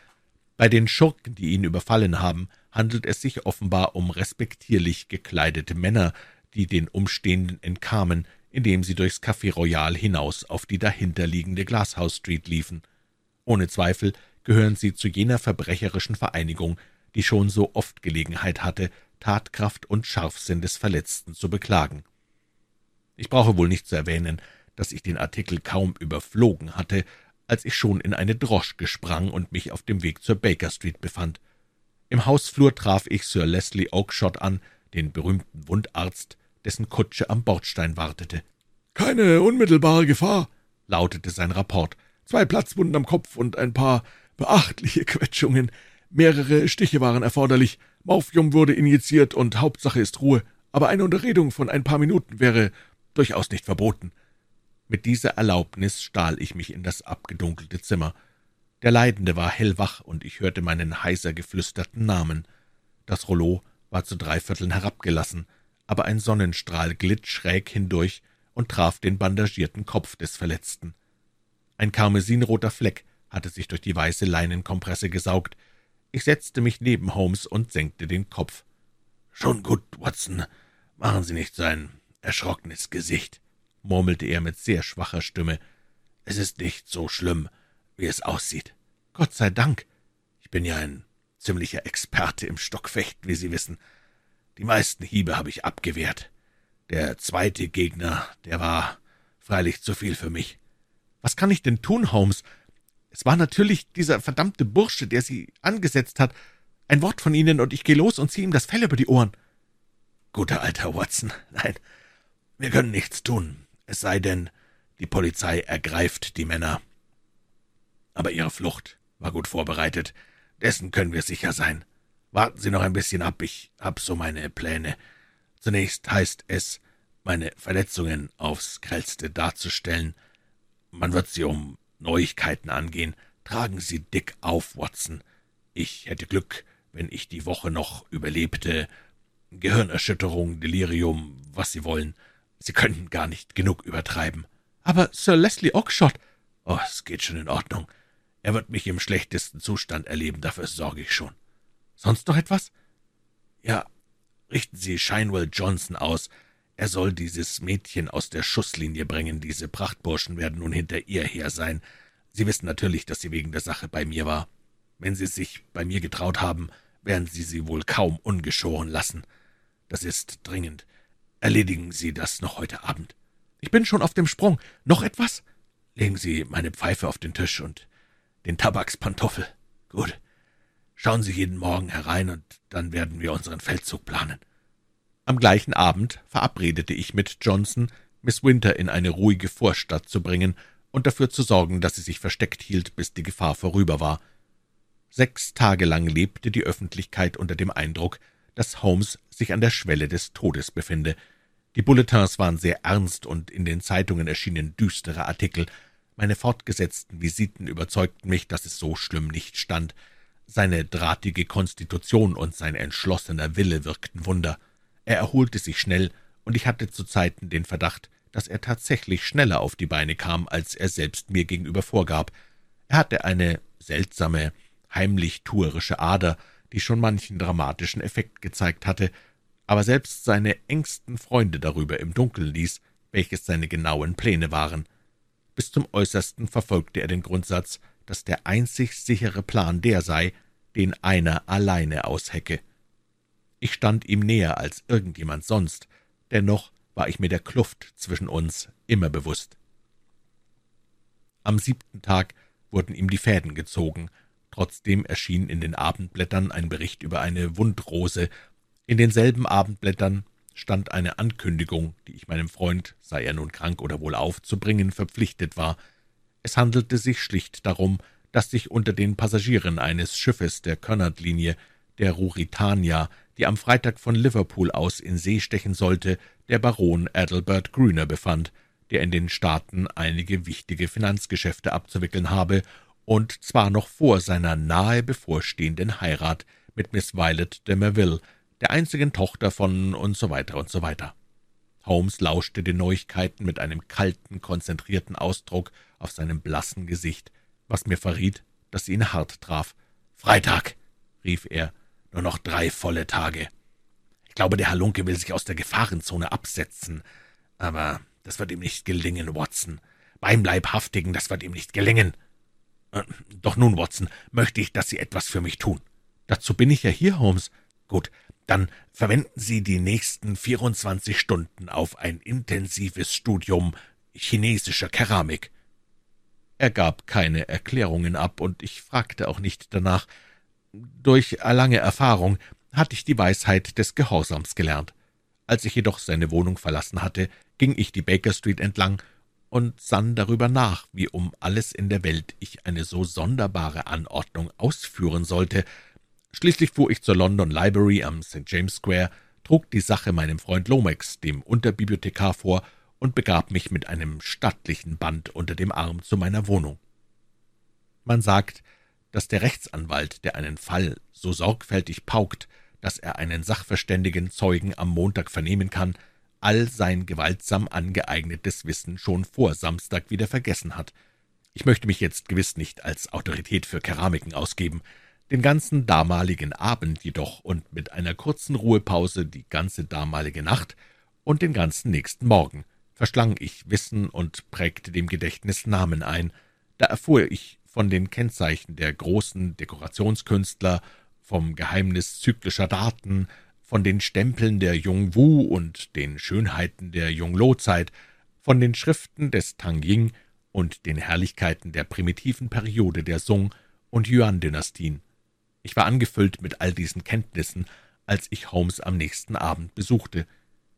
[SPEAKER 1] Bei den Schurken, die ihn überfallen haben, handelt es sich offenbar um respektierlich gekleidete Männer, die den Umstehenden entkamen, indem sie durchs Café Royal hinaus auf die dahinterliegende Glasshouse Street liefen. Ohne Zweifel gehören sie zu jener verbrecherischen Vereinigung, die schon so oft Gelegenheit hatte, Tatkraft und Scharfsinn des Verletzten zu beklagen. Ich brauche wohl nicht zu erwähnen, dass ich den Artikel kaum überflogen hatte, als ich schon in eine Droschke sprang und mich auf dem Weg zur Baker Street befand. Im Hausflur traf ich Sir Leslie Oakshott an, den berühmten Wundarzt, dessen Kutsche am Bordstein wartete.
[SPEAKER 3] »Keine unmittelbare Gefahr«, lautete sein Rapport. »Zwei Platzwunden am Kopf und ein paar beachtliche [LAUGHS] Quetschungen. Mehrere Stiche waren erforderlich. Morphium wurde injiziert und Hauptsache ist Ruhe, aber eine Unterredung von ein paar Minuten wäre durchaus nicht verboten. Mit dieser Erlaubnis stahl ich mich in das abgedunkelte Zimmer. Der Leidende war hellwach, und ich hörte meinen heiser geflüsterten Namen. Das Rollo war zu drei Vierteln herabgelassen, aber ein Sonnenstrahl glitt schräg hindurch und traf den bandagierten Kopf des Verletzten. Ein karmesinroter Fleck hatte sich durch die weiße Leinenkompresse gesaugt, ich setzte mich neben Holmes und senkte den Kopf. »Schon gut, Watson. Machen Sie nicht so ein erschrockenes Gesicht«, murmelte er mit sehr schwacher Stimme. »Es ist nicht so schlimm, wie es aussieht. Gott sei Dank. Ich bin ja ein ziemlicher Experte im Stockfechten, wie Sie wissen. Die meisten Hiebe habe ich abgewehrt. Der zweite Gegner, der war freilich zu viel für mich. Was kann ich denn tun, Holmes? Es war natürlich dieser verdammte Bursche, der Sie angesetzt hat. Ein Wort von Ihnen, und ich gehe los und ziehe ihm das Fell über die Ohren. Guter alter Watson, nein, wir können nichts tun, es sei denn, die Polizei ergreift die Männer. Aber Ihre Flucht war gut vorbereitet, dessen können wir sicher sein. Warten Sie noch ein bisschen ab, ich hab so meine Pläne. Zunächst heißt es, meine Verletzungen aufs grellste darzustellen. Man wird sie um Neuigkeiten angehen,
[SPEAKER 1] Tragen Sie Dick auf, Watson. Ich hätte Glück, wenn ich die Woche noch überlebte. Gehirnerschütterung, Delirium, was Sie wollen. Sie könnten gar nicht genug übertreiben.
[SPEAKER 2] Aber Sir Leslie Oakshott.
[SPEAKER 1] Oh, es geht schon in Ordnung. Er wird mich im schlechtesten Zustand erleben, dafür sorge ich schon.
[SPEAKER 2] Sonst noch etwas?
[SPEAKER 1] Ja, richten Sie Shinewell Johnson aus. Er soll dieses Mädchen aus der Schusslinie bringen. Diese Prachtburschen werden nun hinter ihr her sein. Sie wissen natürlich, dass sie wegen der Sache bei mir war. Wenn Sie sich bei mir getraut haben, werden Sie sie wohl kaum ungeschoren lassen. Das ist dringend. Erledigen Sie das noch heute Abend.
[SPEAKER 2] Ich bin schon auf dem Sprung. Noch etwas?
[SPEAKER 1] Legen Sie meine Pfeife auf den Tisch und den Tabakspantoffel. Gut. Schauen Sie jeden Morgen herein, und dann werden wir unseren Feldzug planen.
[SPEAKER 2] Am gleichen Abend verabredete ich mit Johnson, Miss Winter in eine ruhige Vorstadt zu bringen und dafür zu sorgen, dass sie sich versteckt hielt, bis die Gefahr vorüber war. Sechs Tage lang lebte die Öffentlichkeit unter dem Eindruck, dass Holmes sich an der Schwelle des Todes befinde. Die Bulletins waren sehr ernst, und in den Zeitungen erschienen düstere Artikel. Meine fortgesetzten Visiten überzeugten mich, dass es so schlimm nicht stand. Seine drahtige Konstitution und sein entschlossener Wille wirkten Wunder. Er erholte sich schnell, und ich hatte zu Zeiten den Verdacht, dass er tatsächlich schneller auf die Beine kam, als er selbst mir gegenüber vorgab. Er hatte eine seltsame, heimlich tuerische Ader, die schon manchen dramatischen Effekt gezeigt hatte, aber selbst seine engsten Freunde darüber im Dunkeln ließ, welches seine genauen Pläne waren. Bis zum Äußersten verfolgte er den Grundsatz, dass der einzig sichere Plan der sei, den einer alleine aushecke. Ich stand ihm näher als irgendjemand sonst, dennoch war ich mir der Kluft zwischen uns immer bewusst. Am siebten Tag wurden ihm die Fäden gezogen, trotzdem erschien in den Abendblättern ein Bericht über eine Wundrose, in denselben Abendblättern stand eine Ankündigung, die ich meinem Freund, sei er nun krank oder wohlauf, zu bringen verpflichtet war. Es handelte sich schlicht darum, dass sich unter den Passagieren eines Schiffes der Cunard-Linie, der Ruritania, die am Freitag von Liverpool aus in See stechen sollte, der Baron Adelbert Grüner befand, der in den Staaten einige wichtige Finanzgeschäfte abzuwickeln habe und zwar noch vor seiner nahe bevorstehenden Heirat mit Miss Violet de Merville, der einzigen Tochter von und so weiter und so weiter. Holmes lauschte den Neuigkeiten mit einem kalten, konzentrierten Ausdruck auf seinem blassen Gesicht, was mir verriet, dass sie ihn hart traf. »Freitag«, rief er, »nur noch drei volle Tage. Ich glaube, der Halunke will sich aus der Gefahrenzone absetzen, aber das wird ihm nicht gelingen, Watson. Beim Leibhaftigen, das wird ihm nicht gelingen. Äh, doch nun, Watson, möchte ich, dass Sie etwas für mich tun. Dazu bin ich ja hier, Holmes. Gut, dann verwenden Sie die nächsten 24 Stunden auf ein intensives Studium chinesischer Keramik. Er gab keine Erklärungen ab, und ich fragte auch nicht danach. Durch lange Erfahrung hatte ich die Weisheit des Gehorsams gelernt. Als ich jedoch seine Wohnung verlassen hatte, ging ich die Baker Street entlang und sann darüber nach, wie um alles in der Welt ich eine so sonderbare Anordnung ausführen sollte. Schließlich fuhr ich zur London Library am St. James Square, trug die Sache meinem Freund Lomax, dem Unterbibliothekar, vor und begab mich mit einem stattlichen Band unter dem Arm zu meiner Wohnung. Man sagt, dass der Rechtsanwalt, der einen Fall so sorgfältig paukt, dass er einen sachverständigen Zeugen am Montag vernehmen kann, all sein gewaltsam angeeignetes Wissen schon vor Samstag wieder vergessen hat. Ich möchte mich jetzt gewiss nicht als Autorität für Keramiken ausgeben, den ganzen damaligen Abend jedoch und mit einer kurzen Ruhepause die ganze damalige Nacht und den ganzen nächsten Morgen verschlang ich Wissen und prägte dem Gedächtnis Namen ein. Da erfuhr ich von den Kennzeichen der großen Dekorationskünstler, vom Geheimnis zyklischer Daten, von den Stempeln der Jung-Wu und den Schönheiten der Jung-Lo-Zeit, von den Schriften des Tang Ying und den Herrlichkeiten der primitiven Periode der Song- und Yuan-Dynastien. Ich war angefüllt mit all diesen Kenntnissen, als ich Holmes am nächsten Abend besuchte.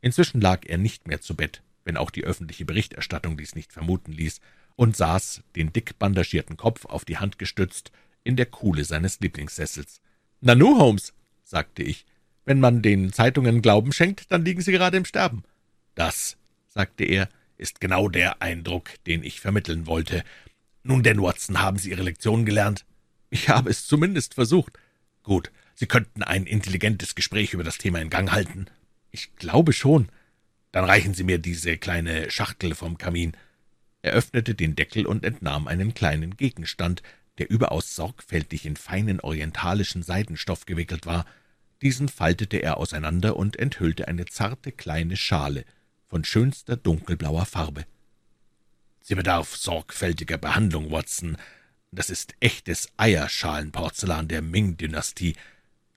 [SPEAKER 2] Inzwischen lag er nicht mehr zu Bett, wenn auch die öffentliche Berichterstattung dies nicht vermuten ließ, und saß, den dick bandagierten Kopf auf die Hand gestützt, in der Kuhle seines Lieblingssessels. »Nanu, Holmes«, sagte ich, wenn man den Zeitungen Glauben schenkt, dann liegen Sie gerade im Sterben.
[SPEAKER 1] Das, sagte er, ist genau der Eindruck, den ich vermitteln wollte. Nun denn, Watson, haben Sie Ihre Lektion gelernt?
[SPEAKER 3] Ich habe es zumindest versucht.
[SPEAKER 1] Gut, Sie könnten ein intelligentes Gespräch über das Thema in Gang halten.
[SPEAKER 3] Ich glaube schon.
[SPEAKER 1] Dann reichen Sie mir diese kleine Schachtel vom Kamin.
[SPEAKER 2] Er öffnete den Deckel und entnahm einen kleinen Gegenstand, der überaus sorgfältig in feinen orientalischen Seidenstoff gewickelt war. Diesen faltete er auseinander und enthüllte eine zarte kleine Schale von schönster dunkelblauer Farbe.
[SPEAKER 1] Sie bedarf sorgfältiger Behandlung, Watson. Das ist echtes Eierschalenporzellan der Ming-Dynastie.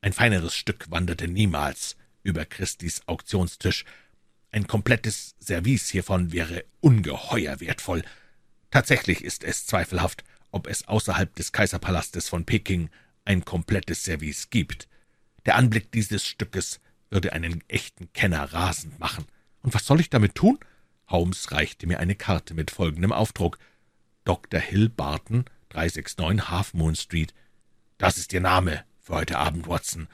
[SPEAKER 1] Ein feineres Stück wanderte niemals über Christis Auktionstisch. Ein komplettes Service hiervon wäre ungeheuer wertvoll. Tatsächlich ist es zweifelhaft, ob es außerhalb des Kaiserpalastes von Peking ein komplettes Service gibt. Der Anblick dieses Stückes würde einen echten Kenner rasend machen.
[SPEAKER 3] Und was soll ich damit tun?
[SPEAKER 2] Holmes reichte mir eine Karte mit folgendem Aufdruck. Dr. Hill Barton, 369 Half Moon Street.
[SPEAKER 1] Das ist Ihr Name für heute Abend, Watson.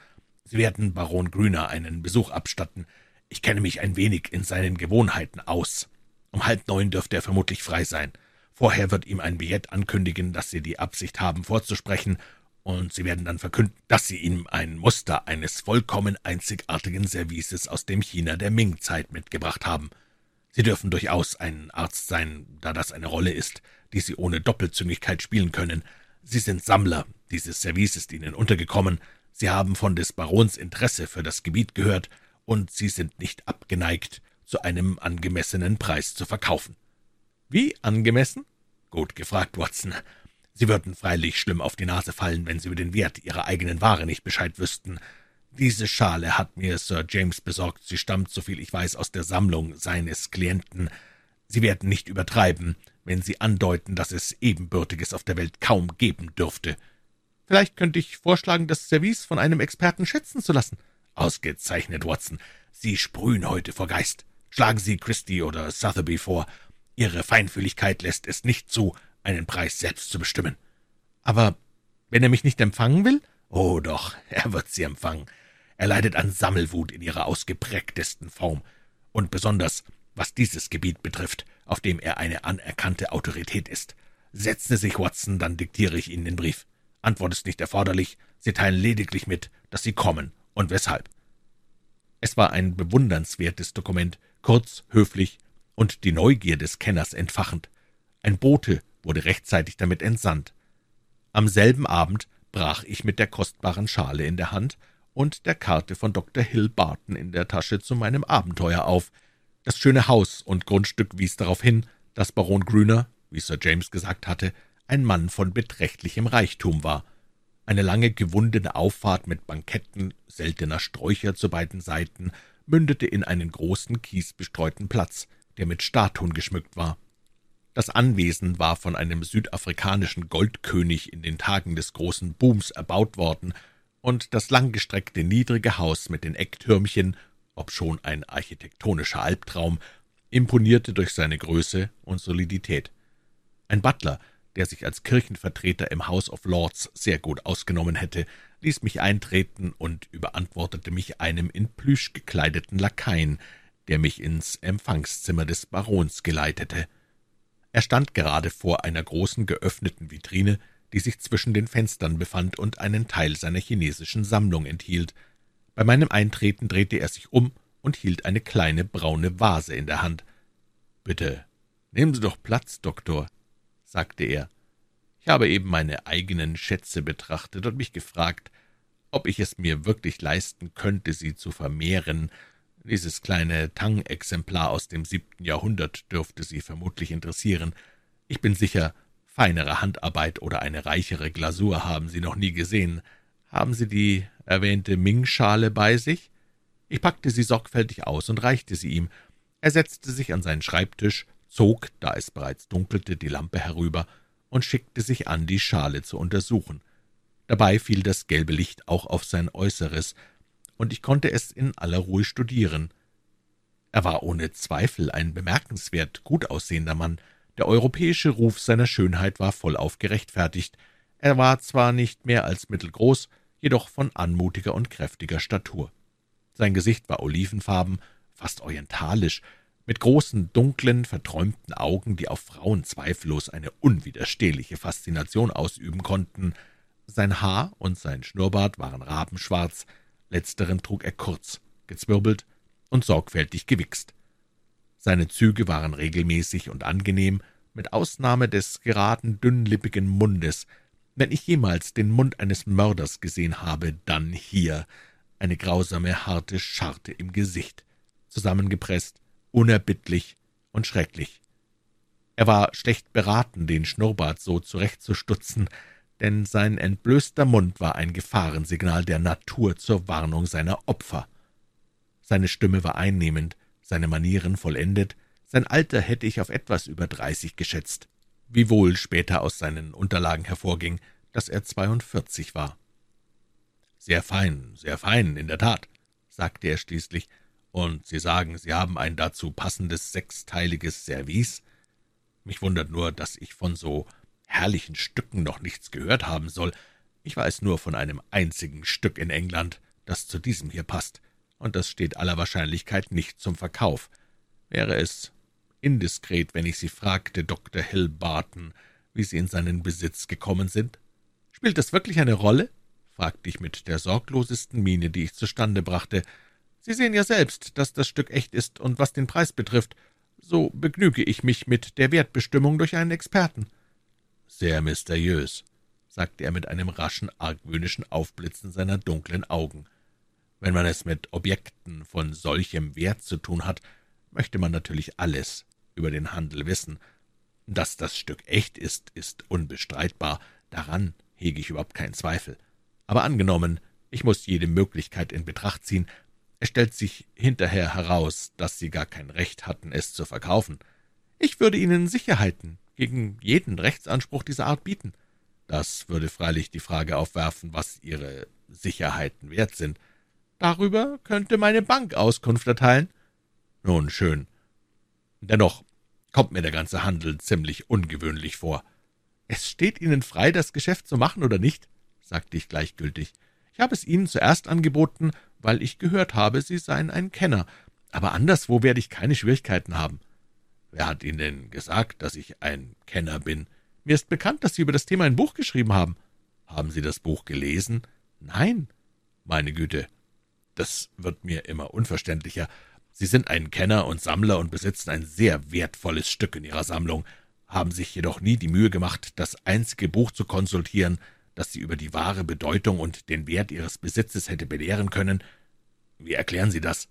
[SPEAKER 1] Sie werden Baron Grüner einen Besuch abstatten. Ich kenne mich ein wenig in seinen Gewohnheiten aus. Um halb neun dürfte er vermutlich frei sein. Vorher wird ihm ein Billett ankündigen, dass Sie die Absicht haben, vorzusprechen, und Sie werden dann verkünden, dass Sie ihm ein Muster eines vollkommen einzigartigen Services aus dem China der Ming-Zeit mitgebracht haben. Sie dürfen durchaus ein Arzt sein, da das eine Rolle ist, die Sie ohne Doppelzüngigkeit spielen können. Sie sind Sammler, dieses Service ist Ihnen untergekommen, Sie haben von des Barons Interesse für das Gebiet gehört, und Sie sind nicht abgeneigt, zu einem angemessenen Preis zu verkaufen.
[SPEAKER 3] Wie angemessen?
[SPEAKER 1] Gut gefragt, Watson. Sie würden freilich schlimm auf die Nase fallen, wenn Sie über den Wert Ihrer eigenen Ware nicht Bescheid wüssten. Diese Schale hat mir Sir James besorgt. Sie stammt, soviel ich weiß, aus der Sammlung seines Klienten. Sie werden nicht übertreiben, wenn Sie andeuten, dass es Ebenbürtiges auf der Welt kaum geben dürfte.
[SPEAKER 3] Vielleicht könnte ich vorschlagen, das Service von einem Experten schätzen zu lassen.
[SPEAKER 1] Ausgezeichnet, Watson. Sie sprühen heute vor Geist. Schlagen Sie Christie oder Sotheby vor. Ihre Feinfühligkeit lässt es nicht zu, einen Preis selbst zu bestimmen.
[SPEAKER 3] Aber wenn er mich nicht empfangen will?
[SPEAKER 1] Oh doch, [LAUGHS] er wird Sie empfangen. Er leidet an Sammelwut in ihrer ausgeprägtesten Form, und besonders, was dieses Gebiet betrifft, auf dem er eine anerkannte Autorität ist. Setzen Sie sich, Watson, dann diktiere ich Ihnen den Brief. Antwort ist nicht erforderlich, Sie teilen lediglich mit, dass Sie kommen und weshalb.
[SPEAKER 2] Es war ein bewundernswertes Dokument, kurz, höflich und die Neugier des Kenners entfachend. Ein Bote wurde rechtzeitig damit entsandt. Am selben Abend brach ich mit der kostbaren Schale in der Hand und der Karte von Dr. Hill Barton in der Tasche zu meinem Abenteuer auf. Das schöne Haus und Grundstück wies darauf hin, dass Baron Grüner, wie Sir James gesagt hatte, ein Mann von beträchtlichem Reichtum war. Eine lange gewundene Auffahrt mit Banketten seltener Sträucher zu beiden Seiten mündete in einen großen kiesbestreuten Platz, der mit Statuen geschmückt war. Das Anwesen war von einem südafrikanischen Goldkönig in den Tagen des großen Booms erbaut worden und das langgestreckte niedrige Haus mit den Ecktürmchen, obschon ein architektonischer Albtraum, imponierte durch seine Größe und Solidität. Ein Butler, der sich als Kirchenvertreter im House of Lords sehr gut ausgenommen hätte, ließ mich eintreten und überantwortete mich einem in Plüsch gekleideten Lakaien, der mich ins Empfangszimmer des Barons geleitete. Er stand gerade vor einer großen geöffneten Vitrine, die sich zwischen den Fenstern befand und einen Teil seiner chinesischen Sammlung enthielt. Bei meinem Eintreten drehte er sich um und hielt eine kleine braune Vase in der Hand. »Bitte, nehmen Sie doch Platz, Doktor«, sagte er. Ich habe eben meine eigenen Schätze betrachtet und mich gefragt, ob ich es mir wirklich leisten könnte, sie zu vermehren. Dieses kleine Tang-Exemplar aus dem siebten Jahrhundert dürfte Sie vermutlich interessieren. Ich bin sicher, Feinere Handarbeit oder eine reichere Glasur haben Sie noch nie gesehen. Haben Sie die erwähnte Ming-Schale bei sich?« Ich packte sie sorgfältig aus und reichte sie ihm. Er setzte sich an seinen Schreibtisch, zog, da es bereits dunkelte, die Lampe herüber und schickte sich an, die Schale zu untersuchen. Dabei fiel das gelbe Licht auch auf sein Äußeres, und ich konnte es in aller Ruhe studieren. Er war ohne Zweifel ein bemerkenswert gut aussehender Mann, der europäische Ruf seiner Schönheit war vollauf gerechtfertigt. Er war zwar nicht mehr als mittelgroß, jedoch von anmutiger und kräftiger Statur. Sein Gesicht war olivenfarben, fast orientalisch, mit großen, dunklen, verträumten Augen, die auf Frauen zweifellos eine unwiderstehliche Faszination ausüben konnten. Sein Haar und sein Schnurrbart waren rabenschwarz, letzteren trug er kurz, gezwirbelt und sorgfältig gewichst. Seine Züge waren regelmäßig und angenehm, mit Ausnahme des geraden, dünnlippigen Mundes. Wenn ich jemals den Mund eines Mörders gesehen habe, dann hier, eine grausame, harte Scharte im Gesicht, zusammengepresst, unerbittlich und schrecklich. Er war schlecht beraten, den Schnurrbart so zurechtzustutzen, denn sein entblößter Mund war ein Gefahrensignal der Natur zur Warnung seiner Opfer. Seine Stimme war einnehmend, seine Manieren vollendet, sein Alter hätte ich auf etwas über dreißig geschätzt, wiewohl später aus seinen Unterlagen hervorging, dass er zweiundvierzig war. »Sehr fein, sehr fein, in der Tat«, sagte er schließlich, »und Sie sagen, Sie haben ein dazu passendes sechsteiliges Service? Mich wundert nur, dass ich von so herrlichen Stücken noch nichts gehört haben soll. Ich weiß nur von einem einzigen Stück in England, das zu diesem hier passt, und das steht aller Wahrscheinlichkeit nicht zum Verkauf. Wäre es indiskret, wenn ich Sie fragte, Dr. Hill Barton, wie Sie in seinen Besitz gekommen sind? Spielt das wirklich eine Rolle? fragte ich mit der sorglosesten Miene, die ich zustande brachte. Sie sehen ja selbst, dass das Stück echt ist, und was den Preis betrifft, so begnüge ich mich mit der Wertbestimmung durch einen Experten. Sehr mysteriös, sagte er mit einem raschen, argwöhnischen Aufblitzen seiner dunklen Augen. Wenn man es mit Objekten von solchem Wert zu tun hat, möchte man natürlich alles über den Handel wissen. Dass das Stück echt ist, ist unbestreitbar, daran hege ich überhaupt keinen Zweifel. Aber angenommen, ich muss jede Möglichkeit in Betracht ziehen, es stellt sich hinterher heraus, dass Sie gar kein Recht hatten, es zu verkaufen. Ich würde Ihnen Sicherheiten gegen jeden Rechtsanspruch dieser Art bieten. Das würde freilich die Frage aufwerfen, was Ihre Sicherheiten wert sind. Darüber könnte meine Bank Auskunft erteilen. Nun schön. Dennoch kommt mir der ganze Handel ziemlich ungewöhnlich vor. Es steht Ihnen frei, das Geschäft zu machen oder nicht? sagte ich gleichgültig. Ich habe es Ihnen zuerst angeboten, weil ich gehört habe, Sie seien ein Kenner, aber anderswo werde ich keine Schwierigkeiten haben. Wer hat Ihnen denn gesagt, dass ich ein Kenner bin? Mir ist bekannt, dass Sie über das Thema ein Buch geschrieben haben. Haben Sie das Buch gelesen? Nein. Meine Güte, das wird mir immer unverständlicher. Sie sind ein Kenner und Sammler und besitzen ein sehr wertvolles Stück in Ihrer Sammlung, haben sich jedoch nie die Mühe gemacht, das einzige Buch zu konsultieren, das Sie über die wahre Bedeutung und den Wert Ihres Besitzes hätte belehren können. Wie erklären Sie das?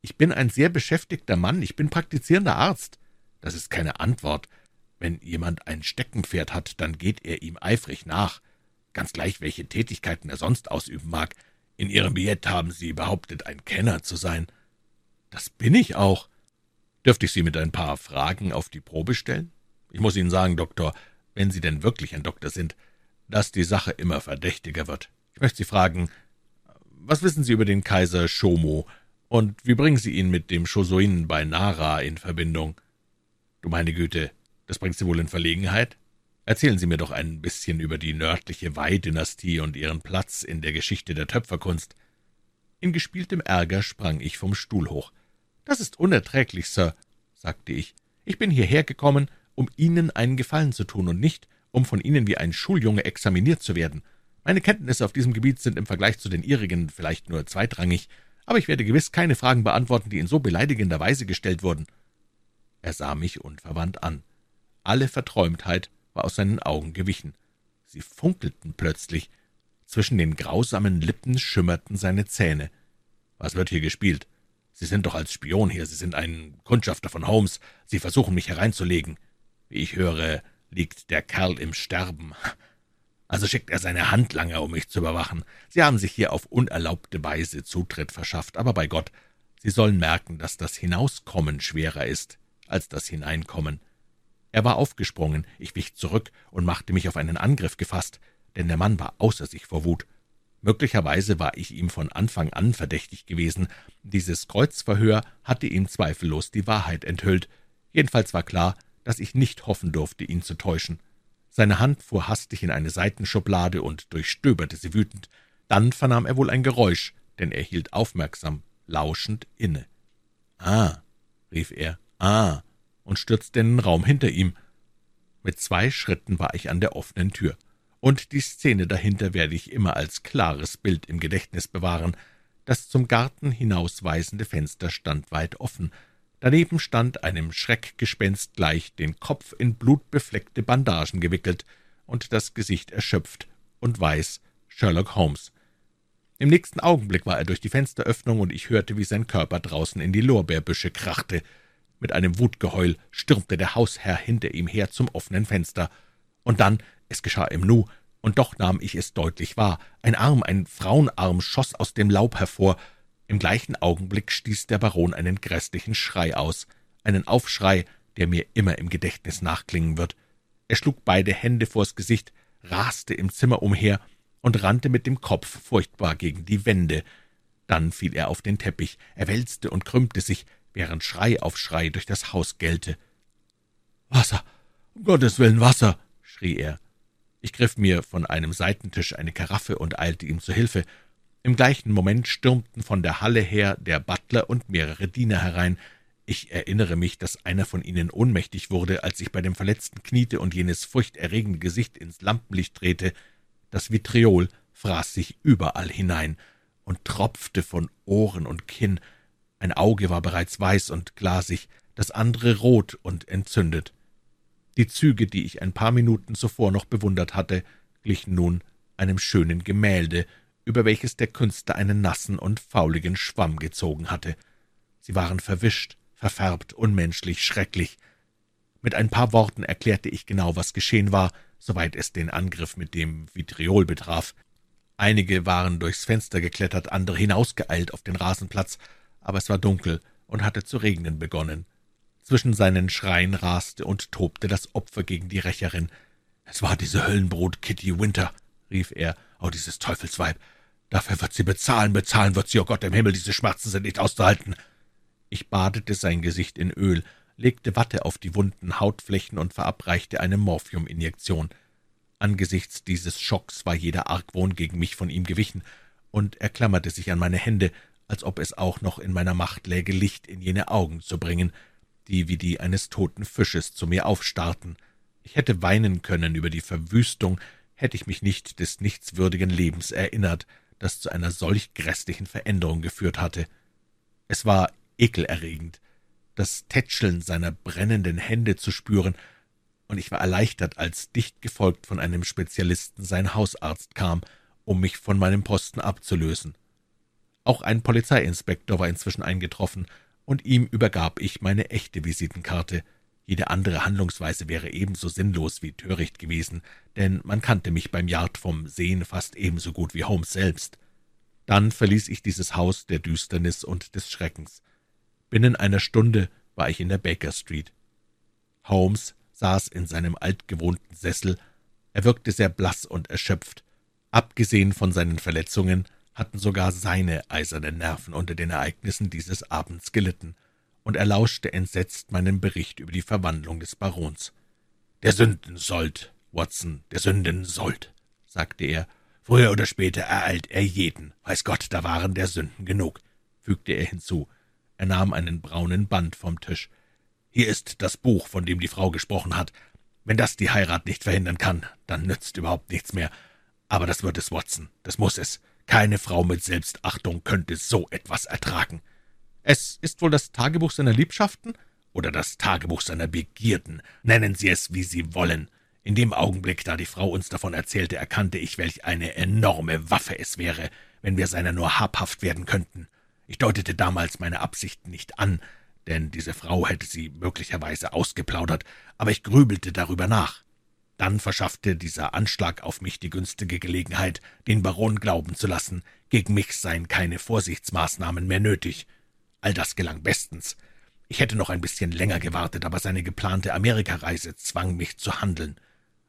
[SPEAKER 2] Ich bin ein sehr beschäftigter Mann, ich bin praktizierender Arzt. Das ist keine Antwort. Wenn jemand ein Steckenpferd hat, dann geht er ihm eifrig nach, ganz gleich, welche Tätigkeiten er sonst ausüben mag. In Ihrem Billett haben Sie behauptet, ein Kenner zu sein. Das bin ich auch. Dürfte ich Sie mit ein paar Fragen auf die Probe stellen? Ich muss Ihnen sagen, Doktor, wenn Sie denn wirklich ein Doktor sind, dass die Sache immer verdächtiger wird. Ich möchte Sie fragen, was wissen Sie über den Kaiser Shomo und wie bringen Sie ihn mit dem Shosoin bei Nara in Verbindung? Du meine Güte, das bringt Sie wohl in Verlegenheit? Erzählen Sie mir doch ein bisschen über die nördliche Wei-Dynastie und ihren Platz in der Geschichte der Töpferkunst. In gespieltem Ärger sprang ich vom Stuhl hoch. Das ist unerträglich, Sir, sagte ich. Ich bin hierher gekommen, um Ihnen einen Gefallen zu tun und nicht, um von Ihnen wie ein Schuljunge examiniert zu werden. Meine Kenntnisse auf diesem Gebiet sind im Vergleich zu den Ihrigen vielleicht nur zweitrangig, aber ich werde gewiss keine Fragen beantworten, die in so beleidigender Weise gestellt wurden. Er sah mich unverwandt an. Alle Verträumtheit war aus seinen Augen gewichen. Sie funkelten plötzlich. Zwischen den grausamen Lippen schimmerten seine Zähne. Was wird hier gespielt? Sie sind doch als Spion hier, Sie sind ein Kundschafter von Holmes, Sie versuchen mich hereinzulegen. Wie ich höre, liegt der Kerl im Sterben. Also schickt er seine Handlanger, um mich zu überwachen. Sie haben sich hier auf unerlaubte Weise Zutritt verschafft, aber bei Gott, Sie sollen merken, dass das Hinauskommen schwerer ist als das Hineinkommen. Er war aufgesprungen, ich wich zurück und machte mich auf einen Angriff gefasst, denn der Mann war außer sich vor Wut. Möglicherweise war ich ihm von Anfang an verdächtig gewesen. Dieses Kreuzverhör hatte ihm zweifellos die Wahrheit enthüllt. Jedenfalls war klar, dass ich nicht hoffen durfte, ihn zu täuschen. Seine Hand fuhr hastig in eine Seitenschublade und durchstöberte sie wütend. Dann vernahm er wohl ein Geräusch, denn er hielt aufmerksam, lauschend inne. »Ah«, rief er, Ah, und stürzte in den Raum hinter ihm. Mit zwei Schritten war ich an der offenen Tür, und die Szene dahinter werde ich immer als klares Bild im Gedächtnis bewahren. Das zum Garten hinausweisende Fenster stand weit offen. Daneben stand einem Schreckgespenst gleich den Kopf in blutbefleckte Bandagen gewickelt und das Gesicht erschöpft und weiß Sherlock Holmes. Im nächsten Augenblick war er durch die Fensteröffnung, und ich hörte, wie sein Körper draußen in die Lorbeerbüsche krachte. Mit einem Wutgeheul stürmte der Hausherr hinter ihm her zum offenen Fenster. Und dann, es geschah im Nu, und doch nahm ich es deutlich wahr, ein Arm, ein Frauenarm, schoss aus dem Laub hervor. Im gleichen Augenblick stieß der Baron einen gräßlichen Schrei aus, einen Aufschrei, der mir immer im Gedächtnis nachklingen wird. Er schlug beide Hände vors Gesicht, raste im Zimmer umher und rannte mit dem Kopf furchtbar gegen die Wände. Dann fiel er auf den Teppich, er wälzte und krümmte sich, während Schrei auf Schrei durch das Haus gellte. »Wasser, um Gottes willen Wasser!« schrie er. Ich griff mir von einem Seitentisch eine Karaffe und eilte ihm zu Hilfe. Im gleichen Moment stürmten von der Halle her der Butler und mehrere Diener herein. Ich erinnere mich, dass einer von ihnen ohnmächtig wurde, als ich bei dem Verletzten kniete und jenes furchterregende Gesicht ins Lampenlicht drehte. Das Vitriol fraß sich überall hinein und tropfte von Ohren und Kinn. Ein Auge war bereits weiß und glasig, das andere rot und entzündet. Die Züge, die ich ein paar Minuten zuvor noch bewundert hatte, glichen nun einem schönen Gemälde, über welches der Künstler einen nassen und fauligen Schwamm gezogen hatte. Sie waren verwischt, verfärbt, unmenschlich, schrecklich. Mit ein paar Worten erklärte ich genau, was geschehen war, soweit es den Angriff mit dem Vitriol betraf. Einige waren durchs Fenster geklettert, andere hinausgeeilt auf den Rasenplatz, aber es war dunkel und hatte zu regnen begonnen. Zwischen seinen Schreien raste und tobte das Opfer gegen die Rächerin. »Es war diese Höllenbrut Kitty Winter«, rief er, »oh, dieses Teufelsweib! Dafür wird sie bezahlen, bezahlen wird sie, oh Gott im Himmel, diese Schmerzen sind nicht auszuhalten!« Ich badete sein Gesicht in Öl, legte Watte auf die wunden Hautflächen und verabreichte eine Morphiuminjektion. Angesichts dieses Schocks war jeder Argwohn gegen mich von ihm gewichen, und er klammerte sich an meine Hände, als ob es auch noch in meiner Macht läge, Licht in jene Augen zu bringen, die wie die eines toten Fisches zu mir aufstarrten. Ich hätte weinen können über die Verwüstung, hätte ich mich nicht des nichtswürdigen Lebens erinnert, das zu einer solch grässlichen Veränderung geführt hatte. Es war ekelerregend, das Tätscheln seiner brennenden Hände zu spüren, und ich war erleichtert, als dicht gefolgt von einem Spezialisten sein Hausarzt kam, um mich von meinem Posten abzulösen. Auch ein Polizeiinspektor war inzwischen eingetroffen, und ihm übergab ich meine echte Visitenkarte. Jede andere Handlungsweise wäre ebenso sinnlos wie töricht gewesen, denn man kannte mich beim Yard vom Sehen fast ebenso gut wie Holmes selbst. Dann verließ ich dieses Haus der Düsternis und des Schreckens. Binnen einer Stunde war ich in der Baker Street. Holmes saß in seinem altgewohnten Sessel. Er wirkte sehr blass und erschöpft. Abgesehen von seinen Verletzungen hatten sogar seine eisernen Nerven unter den Ereignissen dieses Abends gelitten, und er lauschte entsetzt meinen Bericht über die Verwandlung des Barons. »Der Sünden sollt, Watson, der Sünden sollt«, sagte er. »Früher oder später ereilt er jeden. Weiß Gott, da waren der Sünden genug«, fügte er hinzu. Er nahm einen braunen Band vom Tisch. »Hier ist das Buch, von dem die Frau gesprochen hat. Wenn das die Heirat nicht verhindern kann, dann nützt überhaupt nichts mehr. Aber das wird es, Watson, das muss es. Keine Frau mit Selbstachtung könnte so etwas ertragen. Es ist wohl das Tagebuch seiner Liebschaften oder das Tagebuch seiner Begierden, nennen Sie es, wie Sie wollen. In dem Augenblick, da die Frau uns davon erzählte, erkannte ich, welch eine enorme Waffe es wäre, wenn wir seiner nur habhaft werden könnten. Ich deutete damals meine Absichten nicht an, denn diese Frau hätte sie möglicherweise ausgeplaudert, aber ich grübelte darüber nach. Dann verschaffte dieser Anschlag auf mich die günstige Gelegenheit, den Baron glauben zu lassen, gegen mich seien keine Vorsichtsmaßnahmen mehr nötig. All das gelang bestens. Ich hätte noch ein bisschen länger gewartet, aber seine geplante Amerikareise zwang mich zu handeln.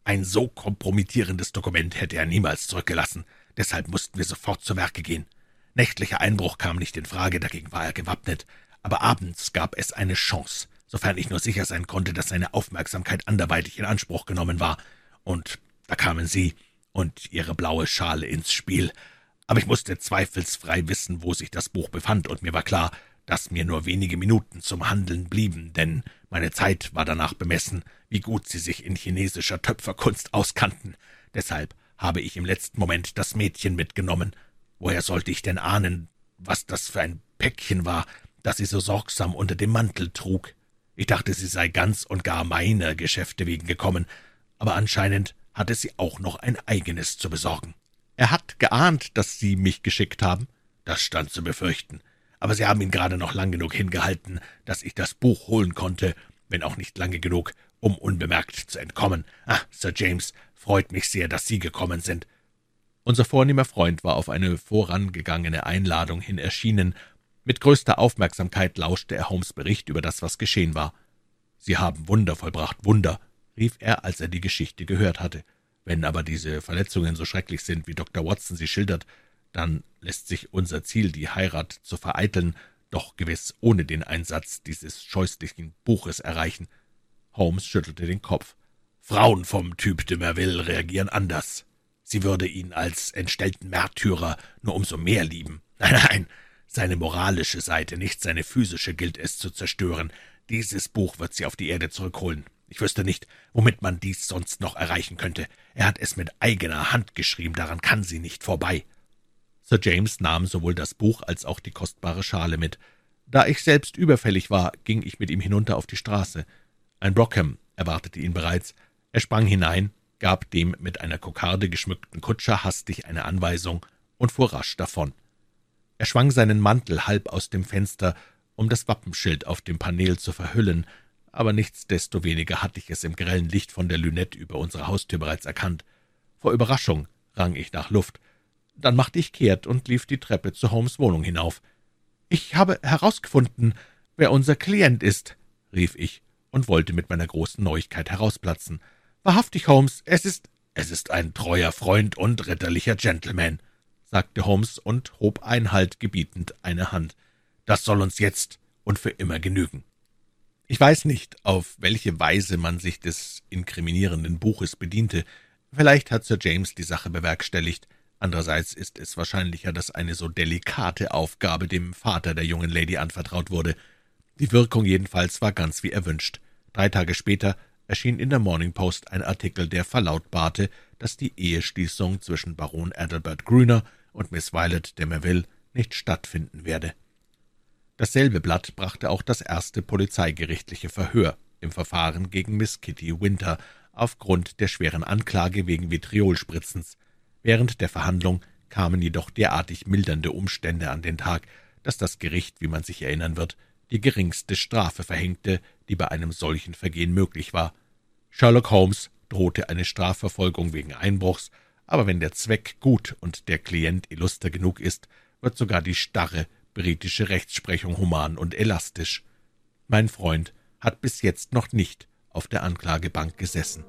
[SPEAKER 2] Ein so kompromittierendes Dokument hätte er niemals zurückgelassen, deshalb mussten wir sofort zu Werke gehen. Nächtlicher Einbruch kam nicht in Frage, dagegen war er gewappnet, aber abends gab es eine Chance sofern ich nur sicher sein konnte, dass seine Aufmerksamkeit anderweitig in Anspruch genommen war. Und da kamen Sie und Ihre blaue Schale ins Spiel. Aber ich musste zweifelsfrei wissen, wo sich das Buch befand, und mir war klar,
[SPEAKER 1] dass mir nur wenige Minuten zum Handeln blieben, denn meine Zeit war danach bemessen, wie gut sie sich in chinesischer Töpferkunst auskannten. Deshalb habe ich im letzten Moment das Mädchen mitgenommen. Woher sollte ich denn ahnen, was das für ein Päckchen war, das sie so sorgsam unter dem Mantel trug? Ich dachte, sie sei ganz und gar meiner Geschäfte wegen gekommen, aber anscheinend hatte sie auch noch ein eigenes zu besorgen.
[SPEAKER 2] Er hat geahnt, dass Sie mich geschickt haben?
[SPEAKER 1] Das stand zu befürchten. Aber Sie haben ihn gerade noch lang genug hingehalten, dass ich das Buch holen konnte, wenn auch nicht lange genug, um unbemerkt zu entkommen. Ah, Sir James, freut mich sehr, dass Sie gekommen sind.
[SPEAKER 2] Unser vornehmer Freund war auf eine vorangegangene Einladung hin erschienen. Mit größter Aufmerksamkeit lauschte er Holmes Bericht über das, was geschehen war. »Sie haben Wunder vollbracht, Wunder«, rief er, als er die Geschichte gehört hatte. »Wenn aber diese Verletzungen so schrecklich sind, wie Dr. Watson sie schildert, dann lässt sich unser Ziel, die Heirat zu vereiteln, doch gewiss ohne den Einsatz dieses scheußlichen Buches erreichen.« Holmes schüttelte den Kopf.
[SPEAKER 1] »Frauen vom Typ de Merville reagieren anders. Sie würde ihn als entstellten Märtyrer nur umso mehr lieben. [LAUGHS] Nein, nein, seine moralische Seite, nicht seine physische, gilt es zu zerstören. Dieses Buch wird sie auf die Erde zurückholen. Ich wüsste nicht, womit man dies sonst noch erreichen könnte. Er hat es mit eigener Hand geschrieben, daran kann sie nicht vorbei.
[SPEAKER 2] Sir James nahm sowohl das Buch als auch die kostbare Schale mit. Da ich selbst überfällig war, ging ich mit ihm hinunter auf die Straße. Ein Brockham erwartete ihn bereits. Er sprang hinein, gab dem mit einer Kokarde geschmückten Kutscher hastig eine Anweisung und fuhr rasch davon. Er schwang seinen Mantel halb aus dem Fenster, um das Wappenschild auf dem Paneel zu verhüllen, aber nichtsdestoweniger hatte ich es im grellen Licht von der Lünette über unsere Haustür bereits erkannt. Vor Überraschung rang ich nach Luft. Dann machte ich kehrt und lief die Treppe zu Holmes Wohnung hinauf. »Ich habe herausgefunden, wer unser Klient ist«, rief ich und wollte mit meiner großen Neuigkeit herausplatzen. »Wahrhaftig, Holmes, es ist...«
[SPEAKER 1] »Es ist ein treuer Freund und ritterlicher Gentleman«,
[SPEAKER 2] sagte Holmes und hob Einhalt gebietend eine Hand.
[SPEAKER 1] »Das soll uns jetzt und für immer genügen.«
[SPEAKER 2] Ich weiß nicht, auf welche Weise man sich des inkriminierenden Buches bediente. Vielleicht hat Sir James die Sache bewerkstelligt. Andererseits ist es wahrscheinlicher, dass eine so delikate Aufgabe dem Vater der jungen Lady anvertraut wurde. Die Wirkung jedenfalls war ganz wie erwünscht. Drei Tage später erschien in der Morning Post ein Artikel, der verlautbarte, dass die Eheschließung zwischen Baron Adalbert Grüner und Miss Violet de Merville nicht stattfinden werde. Dasselbe Blatt brachte auch das erste polizeigerichtliche Verhör im Verfahren gegen Miss Kitty Winter aufgrund der schweren Anklage wegen Vitriolspritzens. Während der Verhandlung kamen jedoch derartig mildernde Umstände an den Tag, dass das Gericht, wie man sich erinnern wird, die geringste Strafe verhängte, die bei einem solchen Vergehen möglich war. Sherlock Holmes drohte eine Strafverfolgung wegen Einbruchs, aber wenn der Zweck gut und der Klient illuster genug ist, wird sogar die starre britische Rechtsprechung human und elastisch. Mein Freund hat bis jetzt noch nicht auf der Anklagebank gesessen.